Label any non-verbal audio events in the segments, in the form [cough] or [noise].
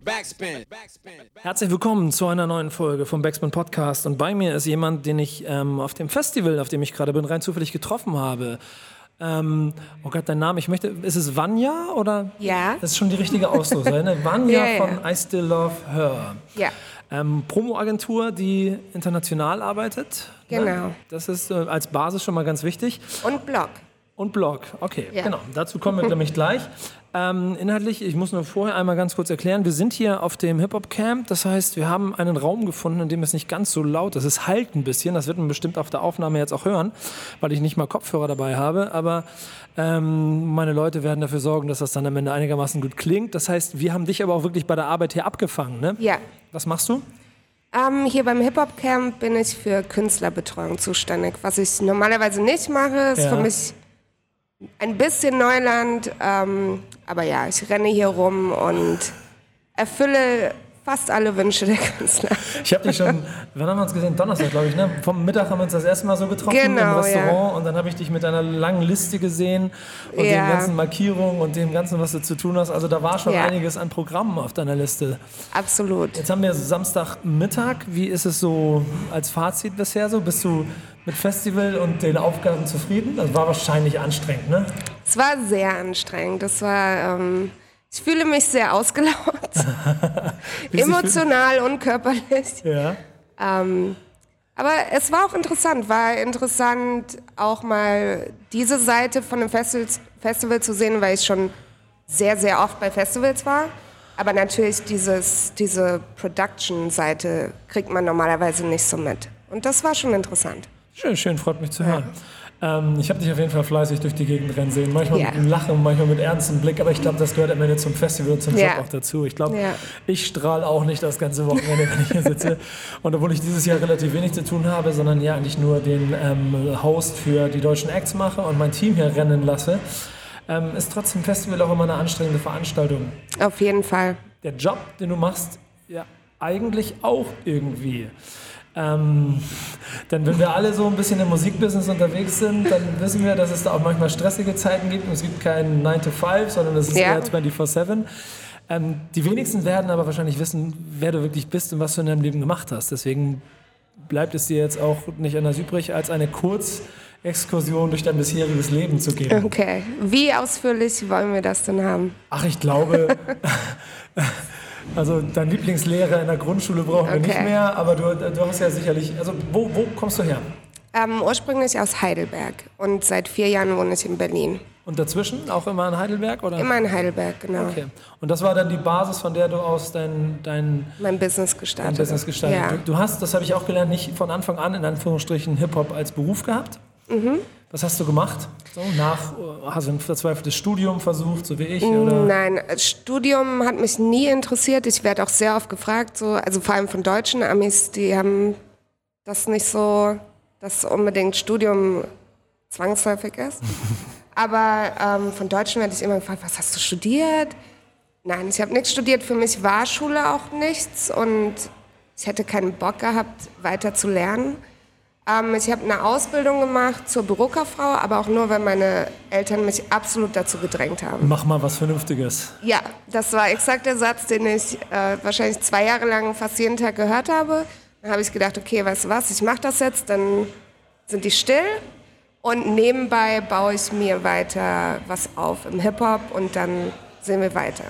Backspin. Herzlich willkommen zu einer neuen Folge vom Backspin Podcast. Und bei mir ist jemand, den ich ähm, auf dem Festival, auf dem ich gerade bin, rein zufällig getroffen habe. Ähm, oh Gott, dein Name, ich möchte, ist es Vanya oder? Ja. Das ist schon die richtige Auslose, ne? [laughs] Vanya Ja, ja. von I Still Love Her. Ja. Ähm, Promo-Agentur, die international arbeitet. Genau. Ne? Das ist äh, als Basis schon mal ganz wichtig. Und Blog. Und Blog, okay, Ja. genau. Dazu kommen wir nämlich gleich. Ähm, inhaltlich, ich muss nur vorher einmal ganz kurz erklären, wir sind hier auf dem Hip-Hop-Camp. Das heißt, wir haben einen Raum gefunden, in dem es nicht ganz so laut ist. Es halt ein bisschen, das wird man bestimmt auf der Aufnahme jetzt auch hören, weil ich nicht mal Kopfhörer dabei habe. Aber ähm, meine Leute werden dafür sorgen, dass das dann am Ende einigermaßen gut klingt. Das heißt, wir haben dich aber auch wirklich bei der Arbeit hier abgefangen, ne? Ja. Was machst du? Ähm, hier beim Hip-Hop-Camp bin ich für Künstlerbetreuung zuständig. Was ich normalerweise nicht mache, ist Ja. für mich ein bisschen Neuland. Ähm, aber ja, ich renne hier rum und erfülle fast alle Wünsche der Künstler. Ich habe dich schon, wann haben wir uns gesehen? Donnerstag, glaube ich, ne? Vom Mittag haben wir uns das erste Mal so getroffen im Genau, Restaurant und dann habe ich dich mit einer langen Liste gesehen und den Ja. ganzen Markierungen und dem ganzen, was du zu tun hast. Also da war schon Ja. einiges an Programmen auf deiner Liste. Absolut. Jetzt haben wir Samstagmittag. Wie ist es so als Fazit bisher so? Bist du mit Festival und den Aufgaben zufrieden? Das war wahrscheinlich anstrengend, ne? Es war sehr anstrengend. Das war, ähm, ich fühle mich sehr ausgelaugt. [laughs] Emotional und körperlich. Ja. Ähm, aber es war auch interessant, war interessant auch mal diese Seite von dem Festival, Festival zu sehen, weil ich schon sehr, sehr oft bei Festivals war. Aber natürlich dieses, diese Production-Seite kriegt man normalerweise nicht so mit. Und das war schon interessant. Schön, schön, freut mich zu hören. Ähm, ich habe dich auf jeden Fall fleißig durch die Gegend rennen sehen. Manchmal Ja. mit einem Lachen, manchmal mit ernstem Blick, aber ich glaube, das gehört am Ende zum Festival und zum Job Ja. auch dazu. Ich glaube, Ja. ich strahle auch nicht das ganze Wochenende, wenn ich hier sitze. Und obwohl ich dieses Jahr relativ wenig zu tun habe, sondern ja eigentlich nur den ähm, Host für die deutschen Acts mache und mein Team hier rennen lasse, ähm, ist trotzdem Festival auch immer eine anstrengende Veranstaltung. Auf jeden Fall. Der Job, den du machst, ja eigentlich auch irgendwie. Ähm, denn wenn wir alle so ein bisschen im Musikbusiness unterwegs sind, dann wissen wir, dass es da auch manchmal stressige Zeiten gibt. Und es gibt keinen 9 to 5, sondern es ist Ja. eher 24-7. Ähm, die wenigsten werden aber wahrscheinlich wissen, wer du wirklich bist und was du in deinem Leben gemacht hast. Deswegen bleibt es dir jetzt auch nicht anders übrig, als eine Kurzexkursion durch dein bisheriges Leben zu geben. Okay. Wie ausführlich wollen wir das denn haben? Ach, ich glaube, [laughs] also dein Lieblingslehrer in der Grundschule brauchen wir nicht Okay. mehr, aber du, du hast ja sicherlich, also wo, wo kommst du her? Ähm, ursprünglich aus Heidelberg und seit vier Jahren wohne ich in Berlin. Und dazwischen auch immer in Heidelberg? Oder? Immer in Heidelberg, genau. Okay. Und das war dann die Basis, von der du aus dein, dein, Mein Business dein gestartet. Business gestartet Ja. hast. Du, du hast, das habe ich auch gelernt, nicht von Anfang an in Anführungsstrichen Hip-Hop als Beruf gehabt. Mhm. Was hast du gemacht? So, nach, hast du ein verzweifeltes Studium versucht, so wie ich? Oder? Nein, Studium hat mich nie interessiert. Ich werde auch sehr oft gefragt, so, also vor allem von deutschen Amis, die haben das nicht so, dass unbedingt Studium zwangsläufig ist. [laughs] Aber ähm, von Deutschen werde ich immer gefragt, was hast du studiert? Nein, ich habe nichts studiert. Für mich war Schule auch nichts und ich hätte keinen Bock gehabt, weiter zu lernen. Ähm, ich habe eine Ausbildung gemacht zur Bürokauffrau, aber auch nur, weil meine Eltern mich absolut dazu gedrängt haben. Mach mal was Vernünftiges. Ja, das war exakt der Satz, den ich äh, wahrscheinlich zwei Jahre lang fast jeden Tag gehört habe. Dann habe ich gedacht, okay, weißt du was, ich mache das jetzt, dann sind die still und nebenbei baue ich mir weiter was auf im Hip-Hop und dann sehen wir weiter.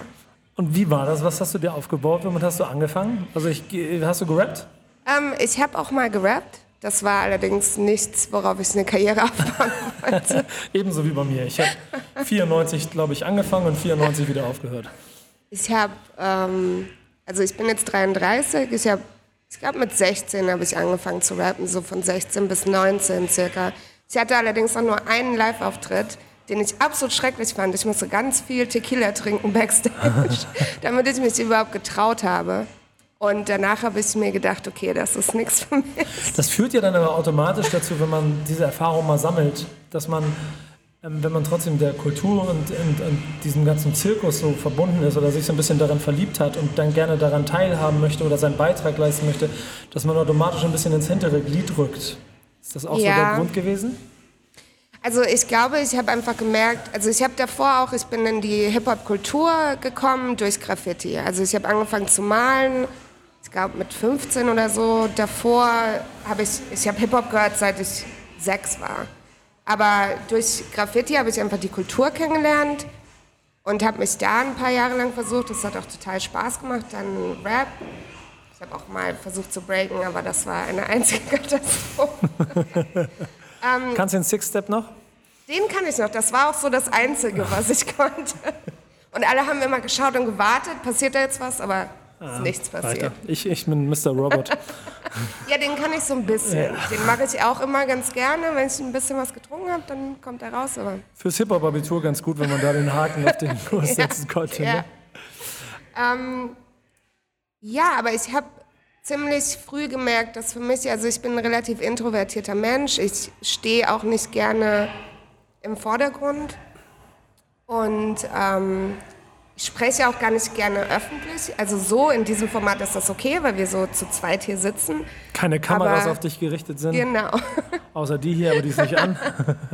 Und wie war das? Was hast du dir aufgebaut? Womit hast du angefangen? Also ich, hast du gerappt? Ähm, ich habe auch mal gerappt. Das war allerdings nichts, worauf ich eine Karriere [laughs] aufbauen wollte. [laughs] Ebenso wie bei mir. Ich habe 94, glaube ich, angefangen und 94 wieder aufgehört. Ich habe, ähm, also ich bin jetzt 33, ich habe, ich glaube mit 16 habe ich angefangen zu rappen, so von 16 bis 19 circa. Ich hatte allerdings auch nur einen Live-Auftritt, den ich absolut schrecklich fand. Ich musste ganz viel Tequila trinken backstage, [laughs] damit ich mich überhaupt getraut habe. Und danach habe ich mir gedacht, okay, das ist nichts für mich. Das führt ja dann aber automatisch dazu, wenn man diese Erfahrung mal sammelt, dass man, ähm, wenn man trotzdem der Kultur und, und, und diesem ganzen Zirkus so verbunden ist oder sich so ein bisschen daran verliebt hat und dann gerne daran teilhaben möchte oder seinen Beitrag leisten möchte, dass man automatisch ein bisschen ins hintere Glied rückt. Ist das auch so Ja. der Grund gewesen? Also ich glaube, ich habe einfach gemerkt, also ich habe davor auch, ich bin in die Hip-Hop-Kultur gekommen durch Graffiti. Also ich habe angefangen zu malen, glaube mit 15 oder so. Davor habe ich, ich habe Hip-Hop gehört, seit ich sechs war. Aber durch Graffiti habe ich einfach die Kultur kennengelernt und habe mich da ein paar Jahre lang versucht. Das hat auch total Spaß gemacht. Dann Rap. Ich habe auch mal versucht zu breaken, aber das war eine einzige [laughs] Katastrophe. [laughs] ähm, Kannst du den Six-Step noch? Den kann ich noch. Das war auch so das Einzige, was ich [laughs] konnte. Und alle haben immer geschaut und gewartet, passiert da jetzt was, aber ist nichts passiert. Ich, ich bin Mr. Robot. [laughs] ja, den kann ich so ein bisschen. Ja. Den mache ich auch immer ganz gerne. Wenn ich ein bisschen was getrunken habe, dann kommt er raus. Aber Fürs Hip-Hop-Abitur ganz gut, wenn man da den Haken auf den [laughs] Kurs ja, setzen konnte. Ja. Ne? Ähm, ja, aber ich habe ziemlich früh gemerkt, dass für mich, also ich bin ein relativ introvertierter Mensch. Ich stehe auch nicht gerne im Vordergrund. Und ähm, ich spreche auch gar nicht gerne öffentlich. Also so in diesem Format ist das okay, weil wir so zu zweit hier sitzen. Keine Kameras aber, auf dich gerichtet sind. Genau. [laughs] Außer die hier, aber die ist nicht an.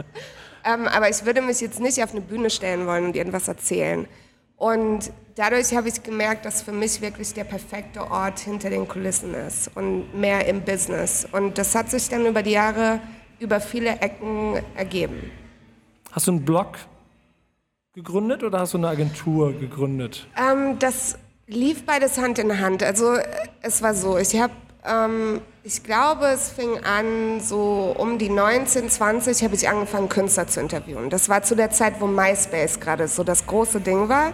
[laughs] ähm, aber ich würde mich jetzt nicht auf eine Bühne stellen wollen und irgendwas erzählen. Und dadurch habe ich gemerkt, dass für mich wirklich der perfekte Ort hinter den Kulissen ist und mehr im Business. Und das hat sich dann über die Jahre über viele Ecken ergeben. Hast du einen Blog gegründet oder hast du eine Agentur gegründet? Ähm, das lief beides Hand in Hand. Also es war so, ich habe, ähm, ich glaube, es fing an so um die 19, 20 habe ich angefangen Künstler zu interviewen. Das war zu der Zeit, wo MySpace gerade so das große Ding war.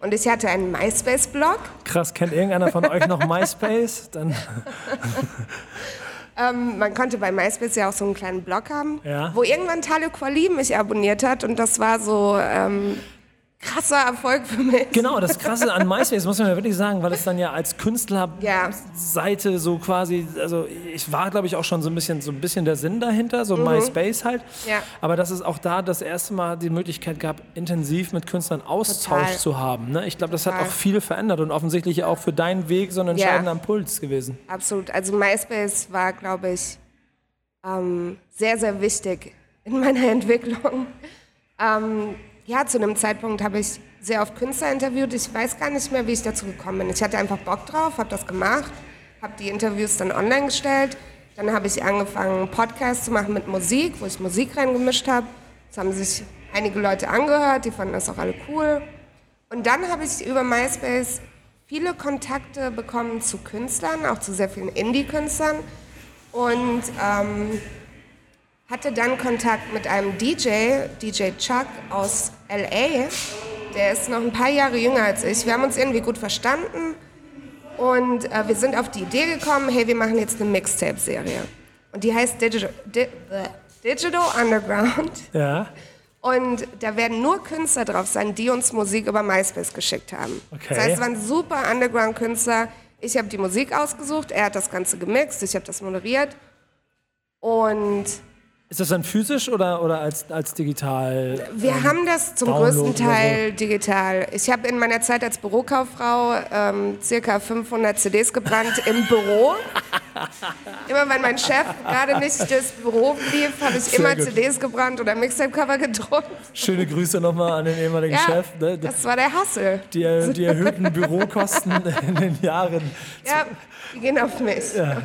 Und ich hatte einen MySpace-Blog. Krass, kennt irgendeiner von euch noch [laughs] MySpace? Dann [laughs] Ähm, man konnte bei MySpace ja auch so einen kleinen Blog haben, ja. wo irgendwann Tale Quali mich abonniert hat und das war so ähm, krasser Erfolg für mich. Genau, das Krasse an MySpace muss man ja wirklich sagen, weil es dann ja als Künstlerseite ja. so quasi, also ich war glaube ich auch schon so ein bisschen so ein bisschen der Sinn dahinter, so mhm. MySpace halt. Ja. Aber dass es auch da das erste Mal die Möglichkeit gab, intensiv mit Künstlern Austausch Total. zu haben. Ne? Ich glaube, das Total. hat auch viel verändert und offensichtlich auch für deinen Weg so ein entscheidender ja. Impuls gewesen. Absolut. Also MySpace war, glaube ich, ähm, sehr, sehr wichtig in meiner [laughs] Entwicklung. Ähm, ja, zu einem Zeitpunkt habe ich sehr oft Künstler interviewt. Ich weiß gar nicht mehr, wie ich dazu gekommen bin. Ich hatte einfach Bock drauf, habe das gemacht, habe die Interviews dann online gestellt. Dann habe ich angefangen, Podcasts zu machen mit Musik, wo ich Musik reingemischt habe. Das haben sich einige Leute angehört, die fanden das auch alle cool. Und dann habe ich über MySpace viele Kontakte bekommen zu Künstlern, auch zu sehr vielen Indie-Künstlern. Und ähm, hatte dann Kontakt mit einem DJ, DJ Chuck aus LA. Der ist noch ein paar Jahre jünger als ich. Wir haben uns irgendwie gut verstanden und äh, wir sind auf die Idee gekommen, hey, wir machen jetzt eine Mixtape-Serie. Und die heißt Digital, Di Digital Underground. Ja. Und da werden nur Künstler drauf sein, die uns Musik über MySpace geschickt haben. Okay. Das heißt, es waren super Underground-Künstler. Ich habe die Musik ausgesucht, er hat das Ganze gemixt, ich habe das moderiert. Und ist das dann physisch oder, oder als, als digital? Wir ähm, haben das zum Download größten Teil so? digital. Ich habe in meiner Zeit als Bürokauffrau ähm, circa 500 CDs gebrannt im Büro. [laughs] immer wenn mein Chef gerade nicht durchs Büro lief, habe ich Sehr immer gut. CDs gebrannt oder Mixtape-Cover gedruckt. Schöne Grüße nochmal an den ehemaligen ja, Chef. Ne? Das war der Hassel. Die, die erhöhten [laughs] Bürokosten in den Jahren. Ja, die gehen auf mich. Ja.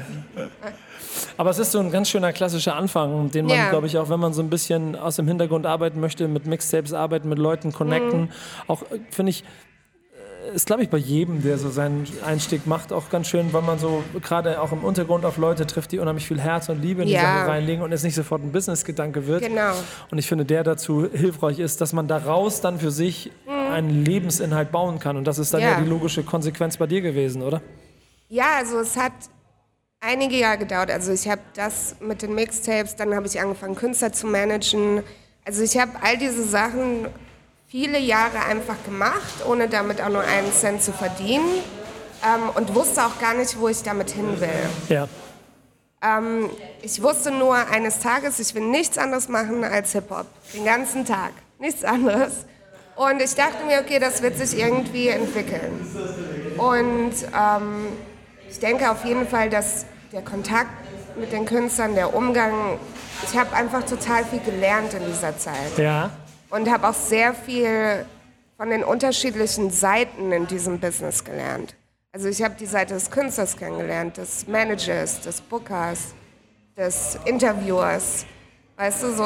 Aber es ist so ein ganz schöner klassischer Anfang, den man, ja. glaube ich, auch wenn man so ein bisschen aus dem Hintergrund arbeiten möchte, mit Mixtapes arbeiten, mit Leuten connecten, mhm. auch, äh, finde ich, äh, ist, glaube ich, bei jedem, der so seinen Einstieg macht, auch ganz schön, weil man so gerade auch im Untergrund auf Leute trifft, die unheimlich viel Herz und Liebe in die Sache reinlegen und es nicht sofort ein Business-Gedanke wird. Genau. Und ich finde, der dazu hilfreich ist, dass man daraus dann für sich mhm. einen Lebensinhalt bauen kann. Und das ist dann ja. ja die logische Konsequenz bei dir gewesen, oder? Ja, also es hat einige Jahre gedauert. Also ich habe das mit den Mixtapes, dann habe ich angefangen, Künstler zu managen. Also ich habe all diese Sachen viele Jahre einfach gemacht, ohne damit auch nur einen Cent zu verdienen ähm, und wusste auch gar nicht, wo ich damit hin will. Ja. Ähm, ich wusste nur eines Tages, ich will nichts anderes machen als Hip-Hop. Den ganzen Tag. Nichts anderes. Und ich dachte mir, okay, das wird sich irgendwie entwickeln. Und ähm, ich denke auf jeden Fall, dass der Kontakt mit den Künstlern, der Umgang ich habe einfach total viel gelernt in dieser Zeit. Ja. Und habe auch sehr viel von den unterschiedlichen Seiten in diesem Business gelernt. Also ich habe die Seite des Künstlers kennengelernt, des Managers, des Bookers, des Interviewers. Weißt du, so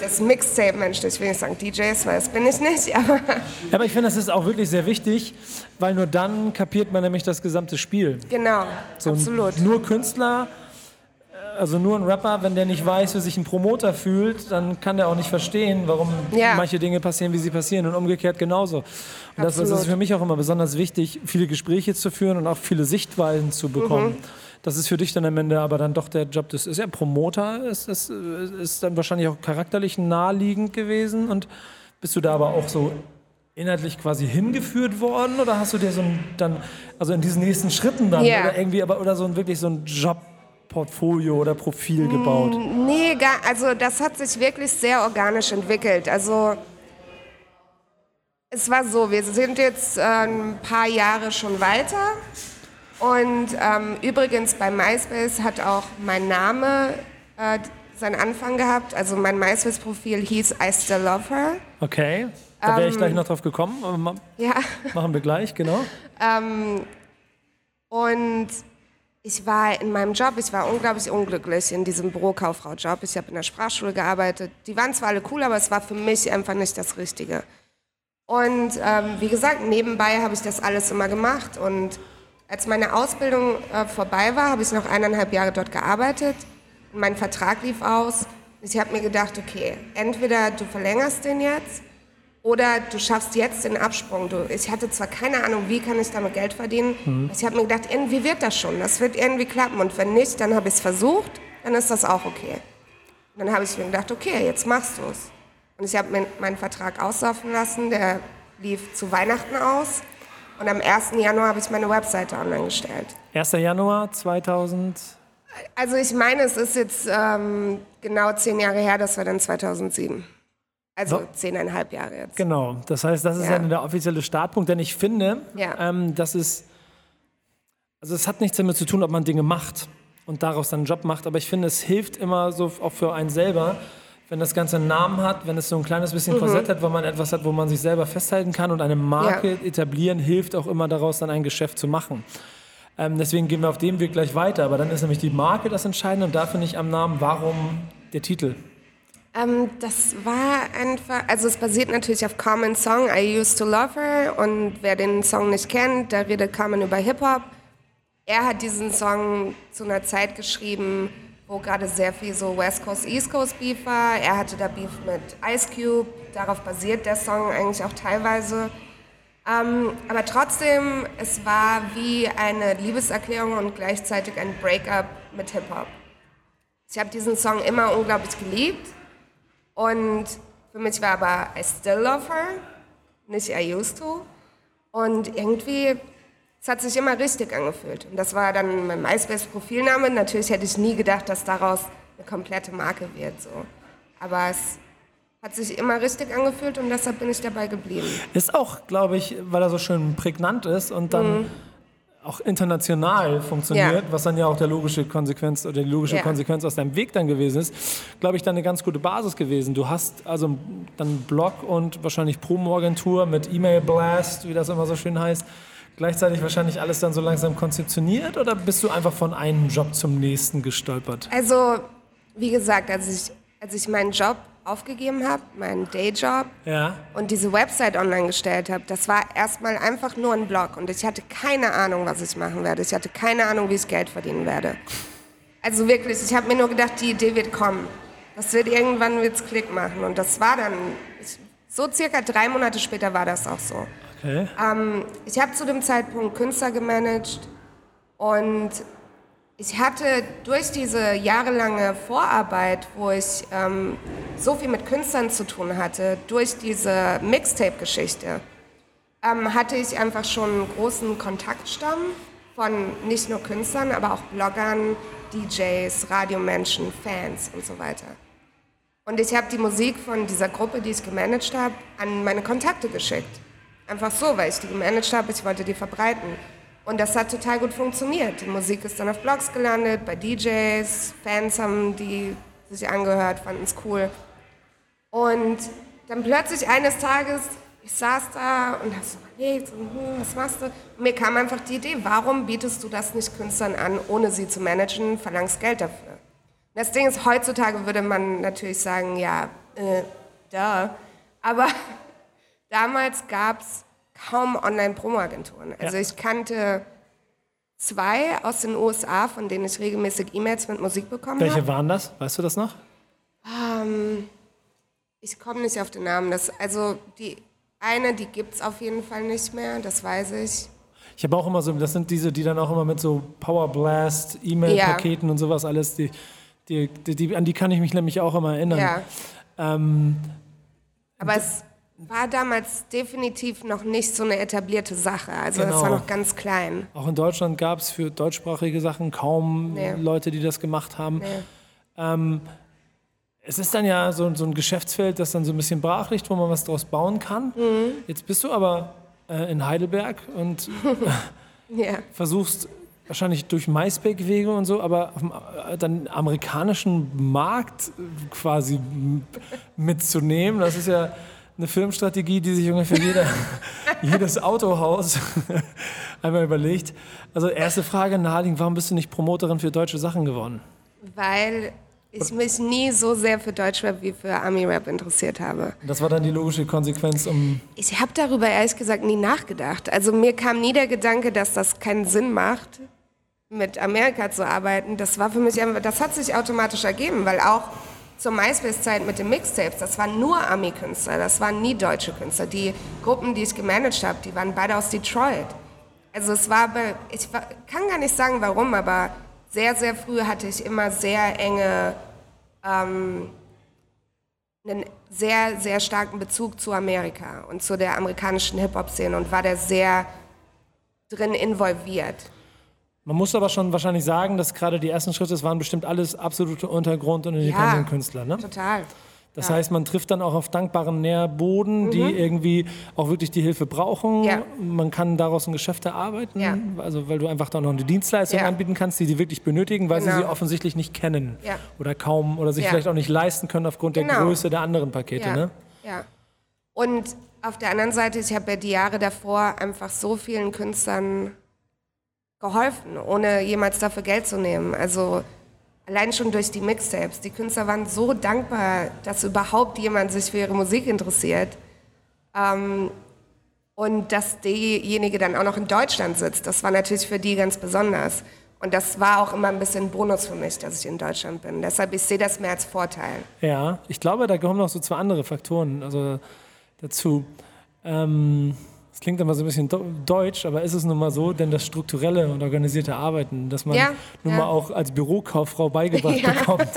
das Mixtape-Mensch, ich will nicht sagen DJs, weil das bin ich nicht, [laughs] aber... Aber ich finde, das ist auch wirklich sehr wichtig, weil nur dann kapiert man nämlich das gesamte Spiel. Genau, So, absolut. Nur Künstler, äh, also nur ein Rapper, wenn der nicht weiß, wie sich ein Promoter fühlt, dann kann der auch nicht verstehen, warum Ja. manche Dinge passieren, wie sie passieren und umgekehrt genauso. Und das, das ist für mich auch immer besonders wichtig, viele Gespräche zu führen und auch viele Sichtweisen zu bekommen. Mhm. Das ist für dich dann am Ende aber dann doch der Job des ist ja Promoter, ist, ist, ist dann wahrscheinlich auch charakterlich naheliegend gewesen und bist du da aber auch so inhaltlich quasi hingeführt worden oder hast du dir so ein dann also in diesen nächsten Schritten dann Ja. oder irgendwie aber oder so ein wirklich so ein Jobportfolio oder Profil gebaut? Nee, gar, also das hat sich wirklich sehr organisch entwickelt. Also es war so, wir sind jetzt äh, ein paar Jahre schon weiter. Und ähm, übrigens bei MySpace hat auch mein Name äh, seinen Anfang gehabt. Also mein MySpace-Profil hieß I Still Love Her. Okay, da wäre ich Ähm. gleich noch drauf gekommen, Ja. machen wir gleich, genau. Und ich war in meinem Job, ich war unglaublich unglücklich in diesem Bürokauffrau-Job. Ich habe in der Sprachschule gearbeitet. Die waren zwar alle cool, aber es war für mich einfach nicht das Richtige. Und ähm, wie gesagt, nebenbei habe ich das alles immer gemacht. Und als meine Ausbildung äh, vorbei war, habe ich noch eineinhalb Jahre dort gearbeitet. Und mein Vertrag lief aus. Ich habe mir gedacht, okay, entweder du verlängerst den jetzt oder du schaffst jetzt den Absprung. Du, ich hatte zwar keine Ahnung, wie kann ich damit Geld verdienen. Ich habe mir gedacht, irgendwie wird das schon. Das wird irgendwie klappen. Und wenn nicht, dann habe ich es versucht. Dann ist das auch okay. Und dann habe ich mir gedacht, okay, jetzt machst du es. Und ich habe meinen Vertrag auslaufen lassen. Der lief zu Weihnachten aus. Und am 1. Januar habe ich meine Webseite online gestellt. 1. Januar 2000. Also ich meine, es ist jetzt ähm, genau zehn Jahre her, das war dann 2007. Also So. zehneinhalb Jahre jetzt. Genau, das heißt, das ist Ja. ja. der offizielle Startpunkt, denn ich finde, Ja. ähm, das ist, also es hat nichts damit zu tun, ob man Dinge macht und daraus dann einen Job macht, aber ich finde, es hilft immer so auch für einen selber, wenn das Ganze einen Namen hat, wenn es so ein kleines Mhm. bisschen Korsett hat, wo man etwas hat, wo man sich selber festhalten kann und eine Marke Ja. etablieren, hilft auch immer daraus dann ein Geschäft zu machen. Ähm, deswegen gehen wir auf dem Weg gleich weiter, aber dann ist nämlich die Marke das Entscheidende und dafür nicht am Namen, warum der Titel. Ähm, das war einfach, also es basiert natürlich auf Common Song, I Used to Love Her. Und wer den Song nicht kennt, da redet Common über Hip-Hop. Er hat diesen Song zu einer Zeit geschrieben, wo gerade sehr viel so West Coast, East Coast Beef war. Er hatte da Beef mit Ice Cube, darauf basiert der Song eigentlich auch teilweise. Ähm, aber trotzdem, es war wie eine Liebeserklärung und gleichzeitig ein Breakup mit Hip-Hop. Ich habe diesen Song immer unglaublich geliebt. Und für mich war aber I still love her, nicht I used to. Und irgendwie, es hat sich immer richtig angefühlt. Und das war dann mein MySpace-Profilname. Natürlich hätte ich nie gedacht, dass daraus eine komplette Marke wird. So. Aber es hat sich immer richtig angefühlt und deshalb bin ich dabei geblieben. Ist auch, glaube ich, weil er so schön prägnant ist und dann auch international funktioniert, Mhm. Ja. was dann ja auch der logische Konsequenz oder die logische Ja. Konsequenz aus deinem Weg dann gewesen ist, glaube ich, dann eine ganz gute Basis gewesen. Du hast also dann Blog und wahrscheinlich Promo-Agentur mit E-Mail-Blast, wie das immer so schön heißt, gleichzeitig wahrscheinlich alles dann so langsam konzeptioniert oder bist du einfach von einem Job zum nächsten gestolpert? Also, wie gesagt, als ich, als ich meinen Job aufgegeben habe, meinen Dayjob, Ja. und diese Website online gestellt habe, das war erstmal einfach nur ein Blog und ich hatte keine Ahnung, was ich machen werde. Ich hatte keine Ahnung, wie ich Geld verdienen werde. Also wirklich, ich habe mir nur gedacht, die Idee wird kommen. Das wird irgendwann wird's Klick machen und das war dann ich, so circa drei Monate später war das auch so. Okay. Ähm, ich habe zu dem Zeitpunkt Künstler gemanagt und ich hatte durch diese jahrelange Vorarbeit, wo ich ähm, so viel mit Künstlern zu tun hatte, durch diese Mixtape-Geschichte, ähm, hatte ich einfach schon einen großen Kontaktstamm von nicht nur Künstlern, aber auch Bloggern, DJs, Radiomenschen, Fans und so weiter. Und ich habe die Musik von dieser Gruppe, die ich gemanagt habe, an meine Kontakte geschickt. Einfach so, weil ich die gemanagt habe, ich wollte die verbreiten. Und das hat total gut funktioniert. Die Musik ist dann auf Blogs gelandet, bei DJs, Fans haben die sich angehört, fanden es cool. Und dann plötzlich eines Tages, ich saß da und habe so überlegt, hm, was machst du? Und mir kam einfach die Idee, warum bietest du das nicht Künstlern an, ohne sie zu managen, verlangst Geld dafür? Das Ding ist, heutzutage würde man natürlich sagen, ja, äh, da. Aber damals gab es kaum Online-Promo-Agenturen. Also Ja. ich kannte zwei aus den USA, von denen ich regelmäßig E-Mails mit Musik bekommen Welche habe. waren das? Weißt du das noch? Ähm, ich komme nicht auf den Namen. Das, also die eine, die gibt es auf jeden Fall nicht mehr, das weiß ich. Ich habe auch immer so, das sind diese, die dann auch immer mit so Power Blast, E-Mail-Paketen und sowas alles, die, die, die, die, an die kann ich mich nämlich auch immer erinnern. Ja. Ähm, Aber es war damals definitiv noch nicht so eine etablierte Sache. Also Genau. war noch ganz klein. auch in Deutschland gab es für deutschsprachige Sachen kaum Nee. Leute, die das gemacht haben. Nee. Ähm, es ist dann ja so, so ein Geschäftsfeld, das dann so ein bisschen brach liegt, wo man was draus bauen kann. Mhm. Jetzt bist du aber äh, in Heidelberg und [laughs] Ja. versuchst wahrscheinlich durch MySpace-Wege und so, aber auf dem äh, dann amerikanischen Markt quasi mitzunehmen. Das ist ja eine Filmstrategie, die sich ungefähr jeder, [laughs] jedes Autohaus einmal überlegt. Also erste Frage naheliegend, warum bist du nicht Promoterin für deutsche Sachen geworden? Weil ich mich nie so sehr für Deutschrap wie für Ami-Rap interessiert habe. Das war dann die logische Konsequenz, um Ich habe darüber ehrlich gesagt nie nachgedacht. Also mir kam nie der Gedanke, dass das keinen Sinn macht, mit Amerika zu arbeiten. Das war für mich, das hat sich automatisch ergeben, weil auch zur MySpace-Zeit mit den Mixtapes, das waren nur Ami-Künstler, das waren nie deutsche Künstler. Die Gruppen, die ich gemanagt habe, die waren beide aus Detroit. Also es war, ich kann gar nicht sagen warum, aber sehr, sehr früh hatte ich immer sehr enge, ähm, einen sehr, sehr starken Bezug zu Amerika und zu der amerikanischen Hip-Hop-Szene und war da sehr drin involviert. Man muss aber schon wahrscheinlich sagen, dass gerade die ersten Schritte, es waren bestimmt alles absolute Untergrund- und Independent-Künstler. Ne? Total. Das Ja. heißt, man trifft dann auch auf dankbaren Nährboden, die irgendwie auch wirklich die Hilfe brauchen. Ja. Man kann daraus ein Geschäft erarbeiten, Ja. also weil du einfach dann noch eine Dienstleistung anbieten kannst, die sie wirklich benötigen, weil sie Genau. sie offensichtlich nicht kennen oder kaum oder sich vielleicht auch nicht leisten können aufgrund der Genau. Größe der anderen Pakete. Ja. Ne? ja. Und auf der anderen Seite, ich habe ja die Jahre davor einfach so vielen Künstlern geholfen, ohne jemals dafür Geld zu nehmen. Also allein schon durch die Mixtapes. Die Künstler waren so dankbar, dass überhaupt jemand sich für ihre Musik interessiert. Ähm, und dass diejenige dann auch noch in Deutschland sitzt, das war natürlich für die ganz besonders. Und das war auch immer ein bisschen Bonus für mich, dass ich in Deutschland bin. Deshalb, ich sehe das mehr als Vorteil. Ja, ich glaube, da kommen noch so zwei andere Faktoren also dazu. Ähm, das klingt immer so ein bisschen deutsch, aber ist es nun mal so, denn das strukturelle und organisierte Arbeiten, das man Ja, nun ja. mal auch als Bürokauffrau beigebracht [laughs] Ja. bekommt,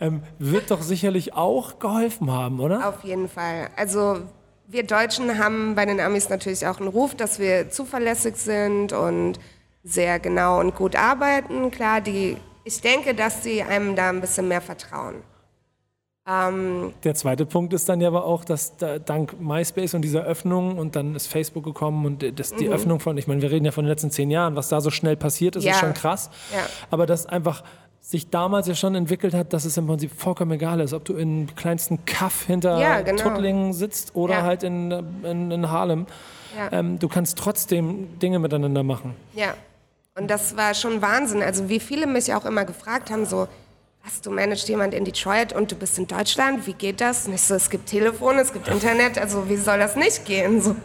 ähm, wird doch sicherlich auch geholfen haben, oder? Auf jeden Fall. Also wir Deutschen haben bei den Amis natürlich auch einen Ruf, dass wir zuverlässig sind und sehr genau und gut arbeiten. Klar, die, ich denke, dass sie einem da ein bisschen mehr vertrauen. Ähm, Der zweite Punkt ist dann ja aber auch, dass da, dank MySpace und dieser Öffnung und dann ist Facebook gekommen und das, Mhm. die Öffnung von, ich meine, wir reden ja von den letzten zehn Jahren, was da so schnell passiert ist, Ja. ist schon krass. Ja. Aber das einfach sich damals ja schon entwickelt hat, dass es im Prinzip vollkommen egal ist, ob du in kleinsten Kaff hinter Ja, genau. Tuttlingen sitzt oder Ja. halt in, in, in Harlem. Ja. Ähm, du kannst trotzdem Dinge miteinander machen. ja. Und das war schon Wahnsinn. Also wie viele mich auch immer gefragt haben, so, was, du managst jemand in Detroit und du bist in Deutschland, wie geht das? Und ich so, es gibt Telefon, es gibt Internet, also wie soll das nicht gehen? So.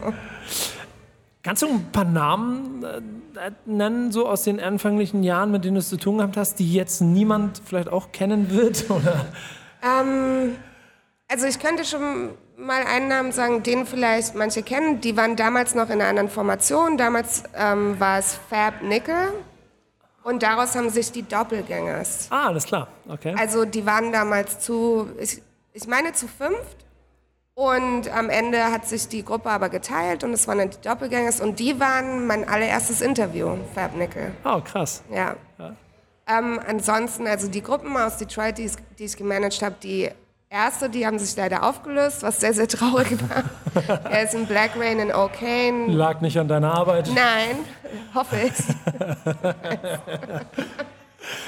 Kannst du ein paar Namen äh, nennen, so aus den anfänglichen Jahren, mit denen du es zu tun gehabt hast, die jetzt niemand vielleicht auch kennen wird? [laughs] Oder? Ähm, also ich könnte schon mal einen Namen sagen, den vielleicht manche kennen. Die waren damals noch in einer anderen Formation. Damals ähm, war es Fab Nickel. Und daraus haben sich die Doppelgängers. Ah, alles klar. Okay. Also die waren damals zu, ich, ich meine zu fünft. Und am Ende hat sich die Gruppe aber geteilt und es waren dann die Doppelgängers. Und die waren mein allererstes Interview, Fab Nickel. Oh, krass. Ja. Ähm, ansonsten, also die Gruppen aus Detroit, die, ich- die ich gemanagt habe, die erste, die haben sich leider aufgelöst, was sehr, sehr traurig war. [laughs] er ist in Black Rain in O'Kane. Lag nicht an deiner Arbeit. Nein, hoffe ich. [laughs]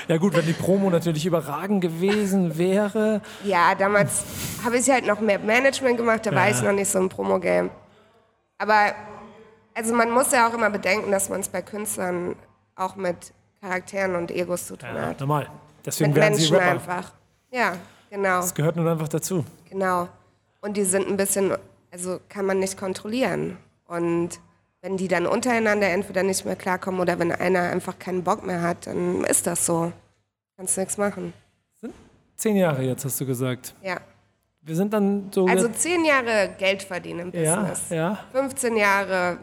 Ja gut, wenn die Promo natürlich überragend gewesen wäre. Ja, damals habe ich halt noch mehr Management gemacht, da war Ja. ich noch nicht so im Promo-Game. Aber also man muss ja auch immer bedenken, dass man es bei Künstlern auch mit Charakteren und Egos zu tun Ja, hat. normal. Deswegen Mit werden sie Menschen Rapper. einfach. Ja, genau, Das gehört nun einfach dazu. genau. Und die sind ein bisschen, also kann man nicht kontrollieren. Und wenn die dann untereinander entweder nicht mehr klarkommen oder wenn einer einfach keinen Bock mehr hat, dann ist das so. Kannst nichts machen. Zehn Jahre jetzt, hast du gesagt. Ja. Wir sind dann so. Also zehn Jahre Geld verdienen im ja, Business. ja, 15 Jahre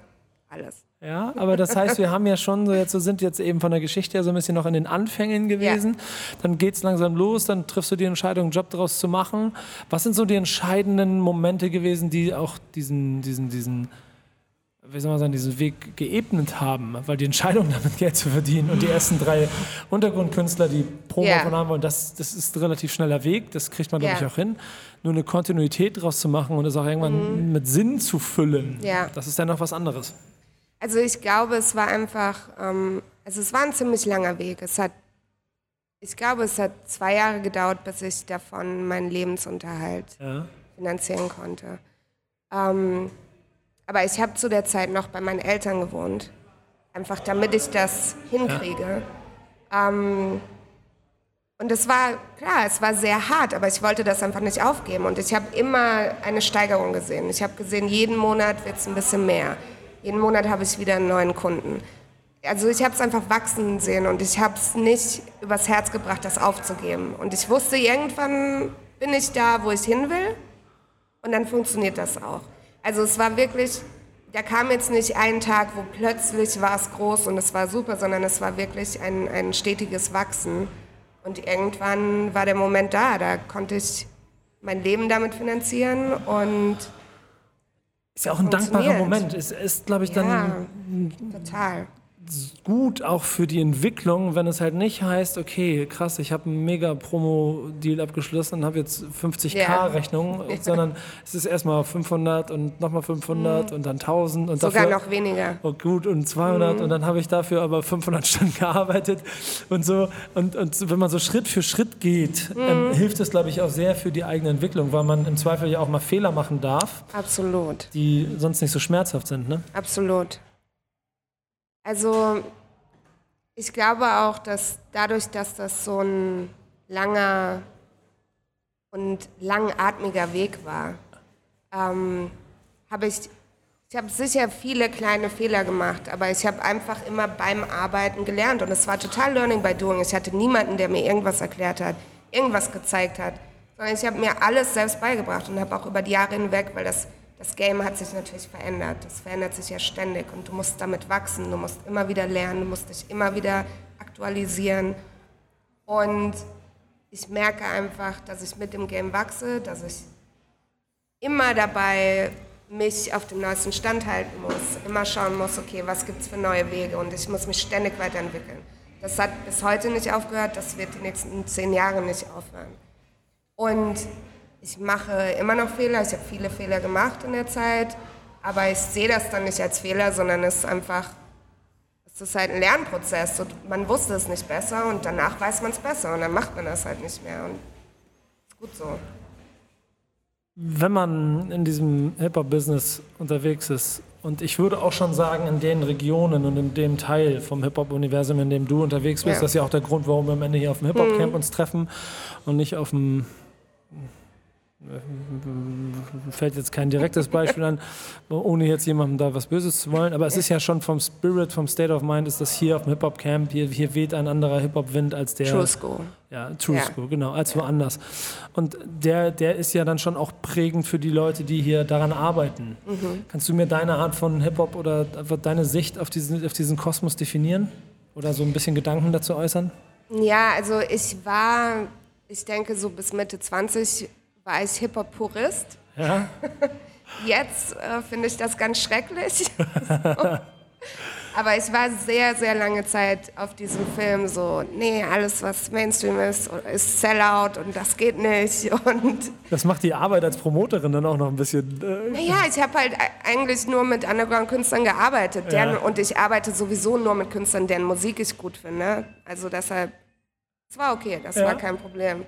alles. ja. Aber das heißt, wir haben ja schon so jetzt, so sind jetzt eben von der Geschichte her so ein bisschen noch in den Anfängen gewesen. Dann geht es langsam los, dann triffst du die Entscheidung, einen Job daraus zu machen. Was sind so die entscheidenden Momente gewesen, die auch diesen, diesen, diesen, wie soll man sagen, diesen Weg geebnet haben? Weil die Entscheidung, [laughs] damit Geld zu verdienen und die ersten drei Untergrundkünstler, die Promo davon haben wollen, das, das ist ein relativ schneller Weg, das kriegt man, glaube Ja. ich, auch hin. Nur eine Kontinuität draus zu machen und es auch irgendwann mit Sinn zu füllen, Mhm. Ja. das ist dann noch was anderes. Also ich glaube, es war einfach, ähm, also es war ein ziemlich langer Weg. Es hat, ich glaube, es hat zwei Jahre gedauert, bis ich davon meinen Lebensunterhalt Ja. finanzieren konnte. Ähm, aber ich habe zu der Zeit noch bei meinen Eltern gewohnt, einfach damit ich das hinkriege. Ähm, und es war, klar, es war sehr hart, aber ich wollte das einfach nicht aufgeben. Und ich habe immer eine Steigerung gesehen. Ich habe gesehen, jeden Monat wird es ein bisschen mehr. Jeden Monat habe ich wieder einen neuen Kunden. Also ich habe es einfach wachsen sehen und ich habe es nicht übers Herz gebracht, das aufzugeben. Und ich wusste, irgendwann bin ich da, wo ich hin will. Und dann funktioniert das auch. Also es war wirklich, da kam jetzt nicht ein Tag, wo plötzlich war es groß und es war super, sondern es war wirklich ein, ein stetiges Wachsen. Und irgendwann war der Moment da, da konnte ich mein Leben damit finanzieren und Ist ja auch ein dankbarer. Moment. Es ist, glaube ich, dann ja, total. Gut auch für die Entwicklung, wenn es halt nicht heißt, okay, krass, ich habe einen mega Promo-Deal abgeschlossen und habe jetzt 50k Ja. Rechnung, [laughs] sondern es ist erstmal 500 und nochmal 500 und dann 1000 und Mhm. Sogar dafür noch weniger. oh, gut und 200 Mhm. und dann habe ich dafür aber 500 Stunden [laughs] gearbeitet und so und, und wenn man so Schritt für Schritt geht, Mhm. ähm, hilft es glaube ich auch sehr für die eigene Entwicklung, weil man im Zweifel ja auch mal Fehler machen darf, Absolut. die sonst nicht so schmerzhaft sind, ne? Absolut. Also ich glaube auch, dass dadurch, dass das so ein langer und langatmiger Weg war, ähm, habe ich, ich habe sicher viele kleine Fehler gemacht, aber ich habe einfach immer beim Arbeiten gelernt und es war total Learning by Doing. Ich hatte niemanden, der mir irgendwas erklärt hat, irgendwas gezeigt hat, sondern ich habe mir alles selbst beigebracht und habe auch über die Jahre hinweg, weil das, das Game hat sich natürlich verändert. Das verändert sich ja ständig und du musst damit wachsen, du musst immer wieder lernen, du musst dich immer wieder aktualisieren. Und ich merke einfach, dass ich mit dem Game wachse, dass ich immer dabei mich auf dem neuesten Stand halten muss, immer schauen muss, okay, was gibt es für neue Wege und ich muss mich ständig weiterentwickeln. Das hat bis heute nicht aufgehört, das wird die nächsten zehn Jahre nicht aufhören. Und ich mache immer noch Fehler, ich habe viele Fehler gemacht in der Zeit, aber ich sehe das dann nicht als Fehler, sondern es ist einfach, es ist halt ein Lernprozess. Und man wusste es nicht besser und danach weiß man es besser. Und dann macht man das halt nicht mehr. Und ist gut so. Wenn man in diesem Hip-Hop-Business unterwegs ist, und ich würde auch schon sagen, in den Regionen und in dem Teil vom Hip-Hop-Universum, in dem du unterwegs bist, Ja. das ist ja auch der Grund, warum wir am Ende hier auf dem Hip-Hop-Camp uns treffen und nicht auf dem fällt jetzt kein direktes Beispiel an, ohne jetzt jemandem da was Böses zu wollen, aber es ist ja schon vom Spirit, vom State of Mind, ist das hier auf dem Hip-Hop-Camp, hier, hier weht ein anderer Hip-Hop-Wind als der True School. ja, True Ja. School, genau, als woanders. Und der, der ist ja dann schon auch prägend für die Leute, die hier daran arbeiten. Mhm. Kannst du mir deine Art von Hip-Hop oder deine Sicht auf diesen, auf diesen Kosmos definieren? Oder so ein bisschen Gedanken dazu äußern? Ja, also ich war, ich denke so bis Mitte 20 war ich Hip-Hop-Purist. Ja? [laughs] Jetzt äh, finde ich das ganz schrecklich. [laughs] Aber ich war sehr, sehr lange Zeit auf diesem Film so, nee, alles was Mainstream ist, ist Sellout und das geht nicht. [laughs] Und Das macht die Arbeit als Promoterin dann auch noch ein bisschen. Äh, naja, ich habe halt e- eigentlich nur mit Underground-Künstlern gearbeitet. Deren, Ja. Und ich arbeite sowieso nur mit Künstlern, deren Musik ich gut finde. Also deshalb Es war okay, das Ja. war kein Problem.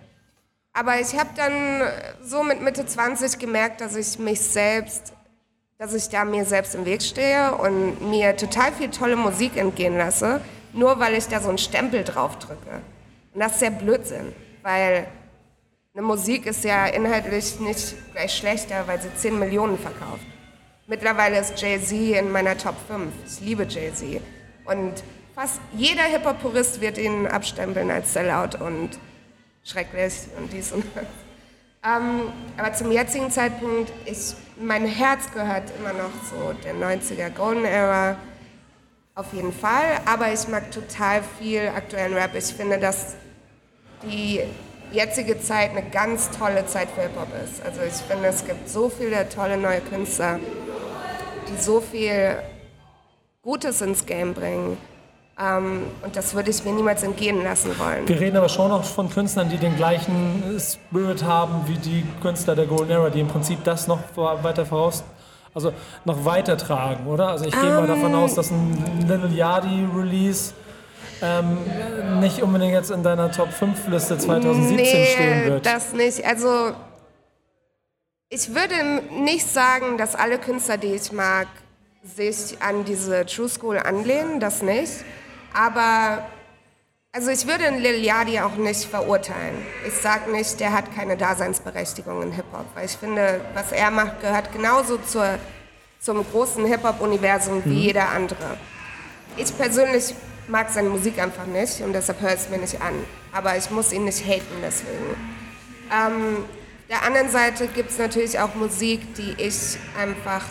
Aber ich habe dann so mit Mitte 20 gemerkt, dass ich mich selbst, dass ich da mir selbst im Weg stehe und mir total viel tolle Musik entgehen lasse, nur weil ich da so einen Stempel drauf drücke. Und das ist ja Blödsinn, weil eine Musik ist ja inhaltlich nicht gleich schlechter, weil sie 10 Millionen verkauft. Mittlerweile ist Jay-Z in meiner Top 5. Ich liebe Jay-Z. Und fast jeder Hip-Hop-Purist wird ihn abstempeln als Sellout und schrecklich und dies und das. Ähm, aber zum jetzigen Zeitpunkt, ich, mein Herz gehört immer noch so der 90er Golden Era. Auf jeden Fall. Aber ich mag total viel aktuellen Rap. Ich finde, dass die jetzige Zeit eine ganz tolle Zeit für Hip-Hop ist. Also ich finde, es gibt so viele tolle neue Künstler, die so viel Gutes ins Game bringen. Ähm, und das würde ich mir niemals entgehen lassen wollen. Wir reden aber schon noch von Künstlern, die den gleichen Spirit haben wie die Künstler der Golden Era, die im Prinzip das noch weiter voraus, also noch weiter tragen, oder? Also ich gehe mal davon Ähm. aus, dass ein Little Yachty Release ähm, nicht unbedingt jetzt in deiner Top 5 Liste 2017 stehen wird. das nicht. Also ich würde nicht sagen, dass alle Künstler, die ich mag, sich an diese True School anlehnen, das nicht. Aber also ich würde einen Lil Yachty auch nicht verurteilen. Ich sage nicht, der hat keine Daseinsberechtigung in Hip-Hop, weil ich finde, was er macht, gehört genauso zur, zum großen Hip-Hop-Universum wie jeder andere. Ich persönlich mag seine Musik einfach nicht und deshalb höre ich es mir nicht an. Aber ich muss ihn nicht haten deswegen. Ähm, der anderen Seite gibt es natürlich auch Musik, die ich einfach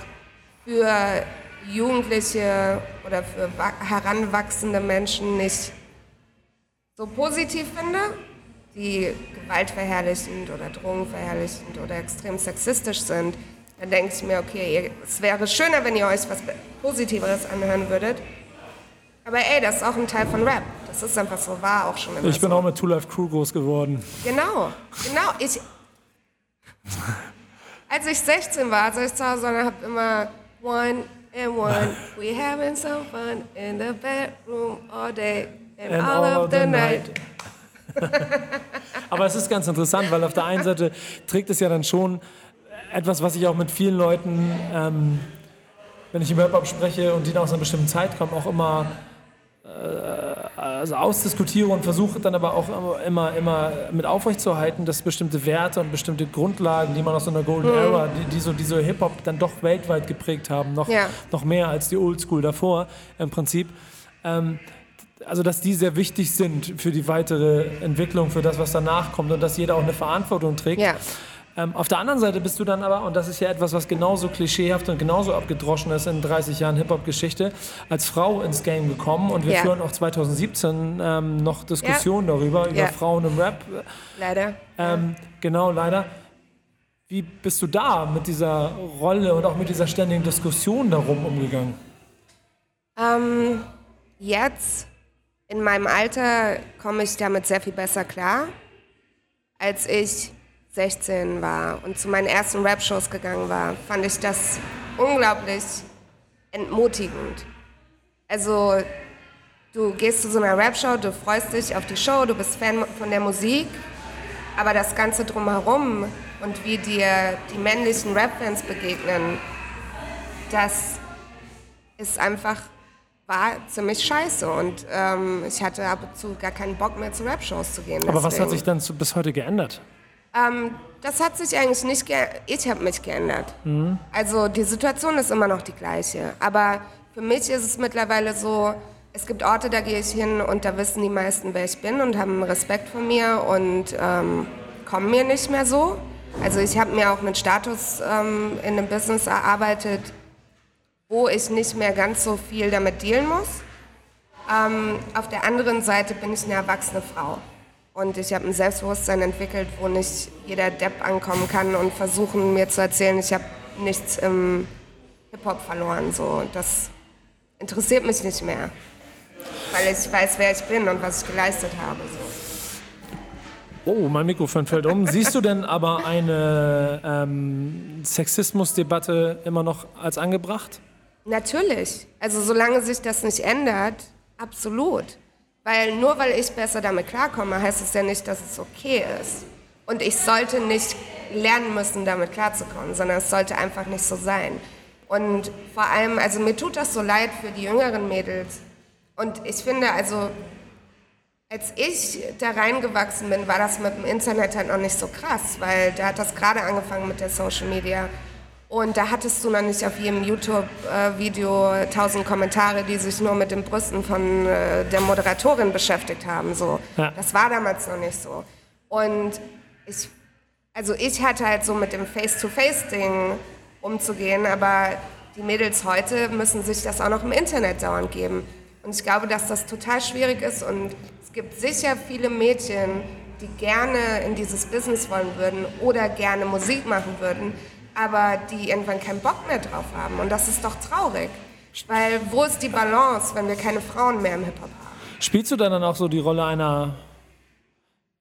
für Jugendliche oder für wa- heranwachsende Menschen nicht so positiv finde, die gewaltverherrlichend oder drogenverherrlichend oder extrem sexistisch sind, dann denke ich mir, okay, es wäre schöner, wenn ihr euch was Positiveres anhören würdet. Aber ey, das ist auch ein Teil von Rap. Das ist einfach so, war auch schon immer Ich bin so. auch mit Two Life Crew groß geworden. Genau, genau. Ich, [laughs] als ich 16 war, saß ich zu Hause und habe immer One and One, we having some fun in the bedroom all day and, all, of the, night. [laughs] Aber es ist ganz interessant, weil auf der einen Seite trägt es ja dann schon etwas, was ich auch mit vielen Leuten, ähm, wenn ich über Hip-Hop spreche und die aus einer bestimmten Zeit kommen, auch immer also ausdiskutiere und versuche dann aber auch immer, immer mit aufrechtzuerhalten, dass bestimmte Werte und bestimmte Grundlagen, die man aus so einer Golden Mhm. Era, die, die so diese Hip-Hop dann doch weltweit geprägt haben, noch, Ja. noch mehr als die Oldschool davor im Prinzip, ähm, also dass die sehr wichtig sind für die weitere Entwicklung, für das, was danach kommt und dass jeder auch eine Verantwortung trägt. Ja. Ähm, auf der anderen Seite bist du dann aber, und das ist ja etwas, was genauso klischeehaft und genauso abgedroschen ist in 30 Jahren Hip-Hop-Geschichte, als Frau ins Game gekommen. Und wir Ja. führen auch 2017 ähm, noch Diskussionen darüber, über Ja. Frauen im Rap. Leider. Ähm, genau, leider. Wie bist du da mit dieser Rolle und auch mit dieser ständigen Diskussion darum umgegangen? Ähm, jetzt, in meinem Alter, komme ich damit sehr viel besser klar. Als ich 16 war und zu meinen ersten Rap-Shows gegangen war, fand ich das unglaublich entmutigend. Also, du gehst zu so einer Rap-Show, du freust dich auf die Show, du bist Fan von der Musik, aber das Ganze drumherum und wie dir die männlichen Rap-Fans begegnen, das ist einfach, war ziemlich scheiße und ähm, ich hatte ab und zu gar keinen Bock mehr zu Rap-Shows zu gehen. Aber was hat deswegen. sich dann bis heute geändert? Ähm, das hat sich eigentlich nicht geändert. Ich habe mich geändert. Also die Situation ist immer noch die gleiche. Aber für mich ist es mittlerweile so, es gibt Orte, da gehe ich hin und da wissen die meisten, wer ich bin und haben Respekt vor mir und ähm, kommen mir nicht mehr so. Also ich habe mir auch einen Status ähm, in dem Business erarbeitet, wo ich nicht mehr ganz so viel damit dealen muss. Ähm, auf der anderen Seite bin ich eine erwachsene Frau. Und ich habe ein Selbstbewusstsein entwickelt, wo nicht jeder Depp ankommen kann und versuchen mir zu erzählen, ich habe nichts im Hip-Hop verloren. So. Und Das interessiert mich nicht mehr, weil ich weiß, wer ich bin und was ich geleistet habe. So. Oh, mein Mikrofon fällt um. Siehst du denn aber eine ähm, Sexismusdebatte immer noch als angebracht? Natürlich. Also solange sich das nicht ändert, absolut. Weil nur weil ich besser damit klarkomme, heißt es ja nicht, dass es okay ist. Und ich sollte nicht lernen müssen, damit klarzukommen, sondern es sollte einfach nicht so sein. Und vor allem, also mir tut das so leid für die jüngeren Mädels. Und ich finde, also als ich da reingewachsen bin, war das mit dem Internet halt noch nicht so krass, weil da hat das gerade angefangen mit der Social Media. Und da hattest du noch nicht auf jedem YouTube-Video tausend Kommentare, die sich nur mit den Brüsten von äh, der Moderatorin beschäftigt haben. So. Ja. Das war damals noch nicht so. Und ich, also ich hatte halt so mit dem Face-to-Face-Ding umzugehen, aber die Mädels heute müssen sich das auch noch im Internet dauernd geben. Und ich glaube, dass das total schwierig ist und es gibt sicher viele Mädchen, die gerne in dieses Business wollen würden oder gerne Musik machen würden, aber die irgendwann keinen Bock mehr drauf haben. Und das ist doch traurig. Weil wo ist die Balance, wenn wir keine Frauen mehr im Hip-Hop haben? Spielst du dann auch so die Rolle einer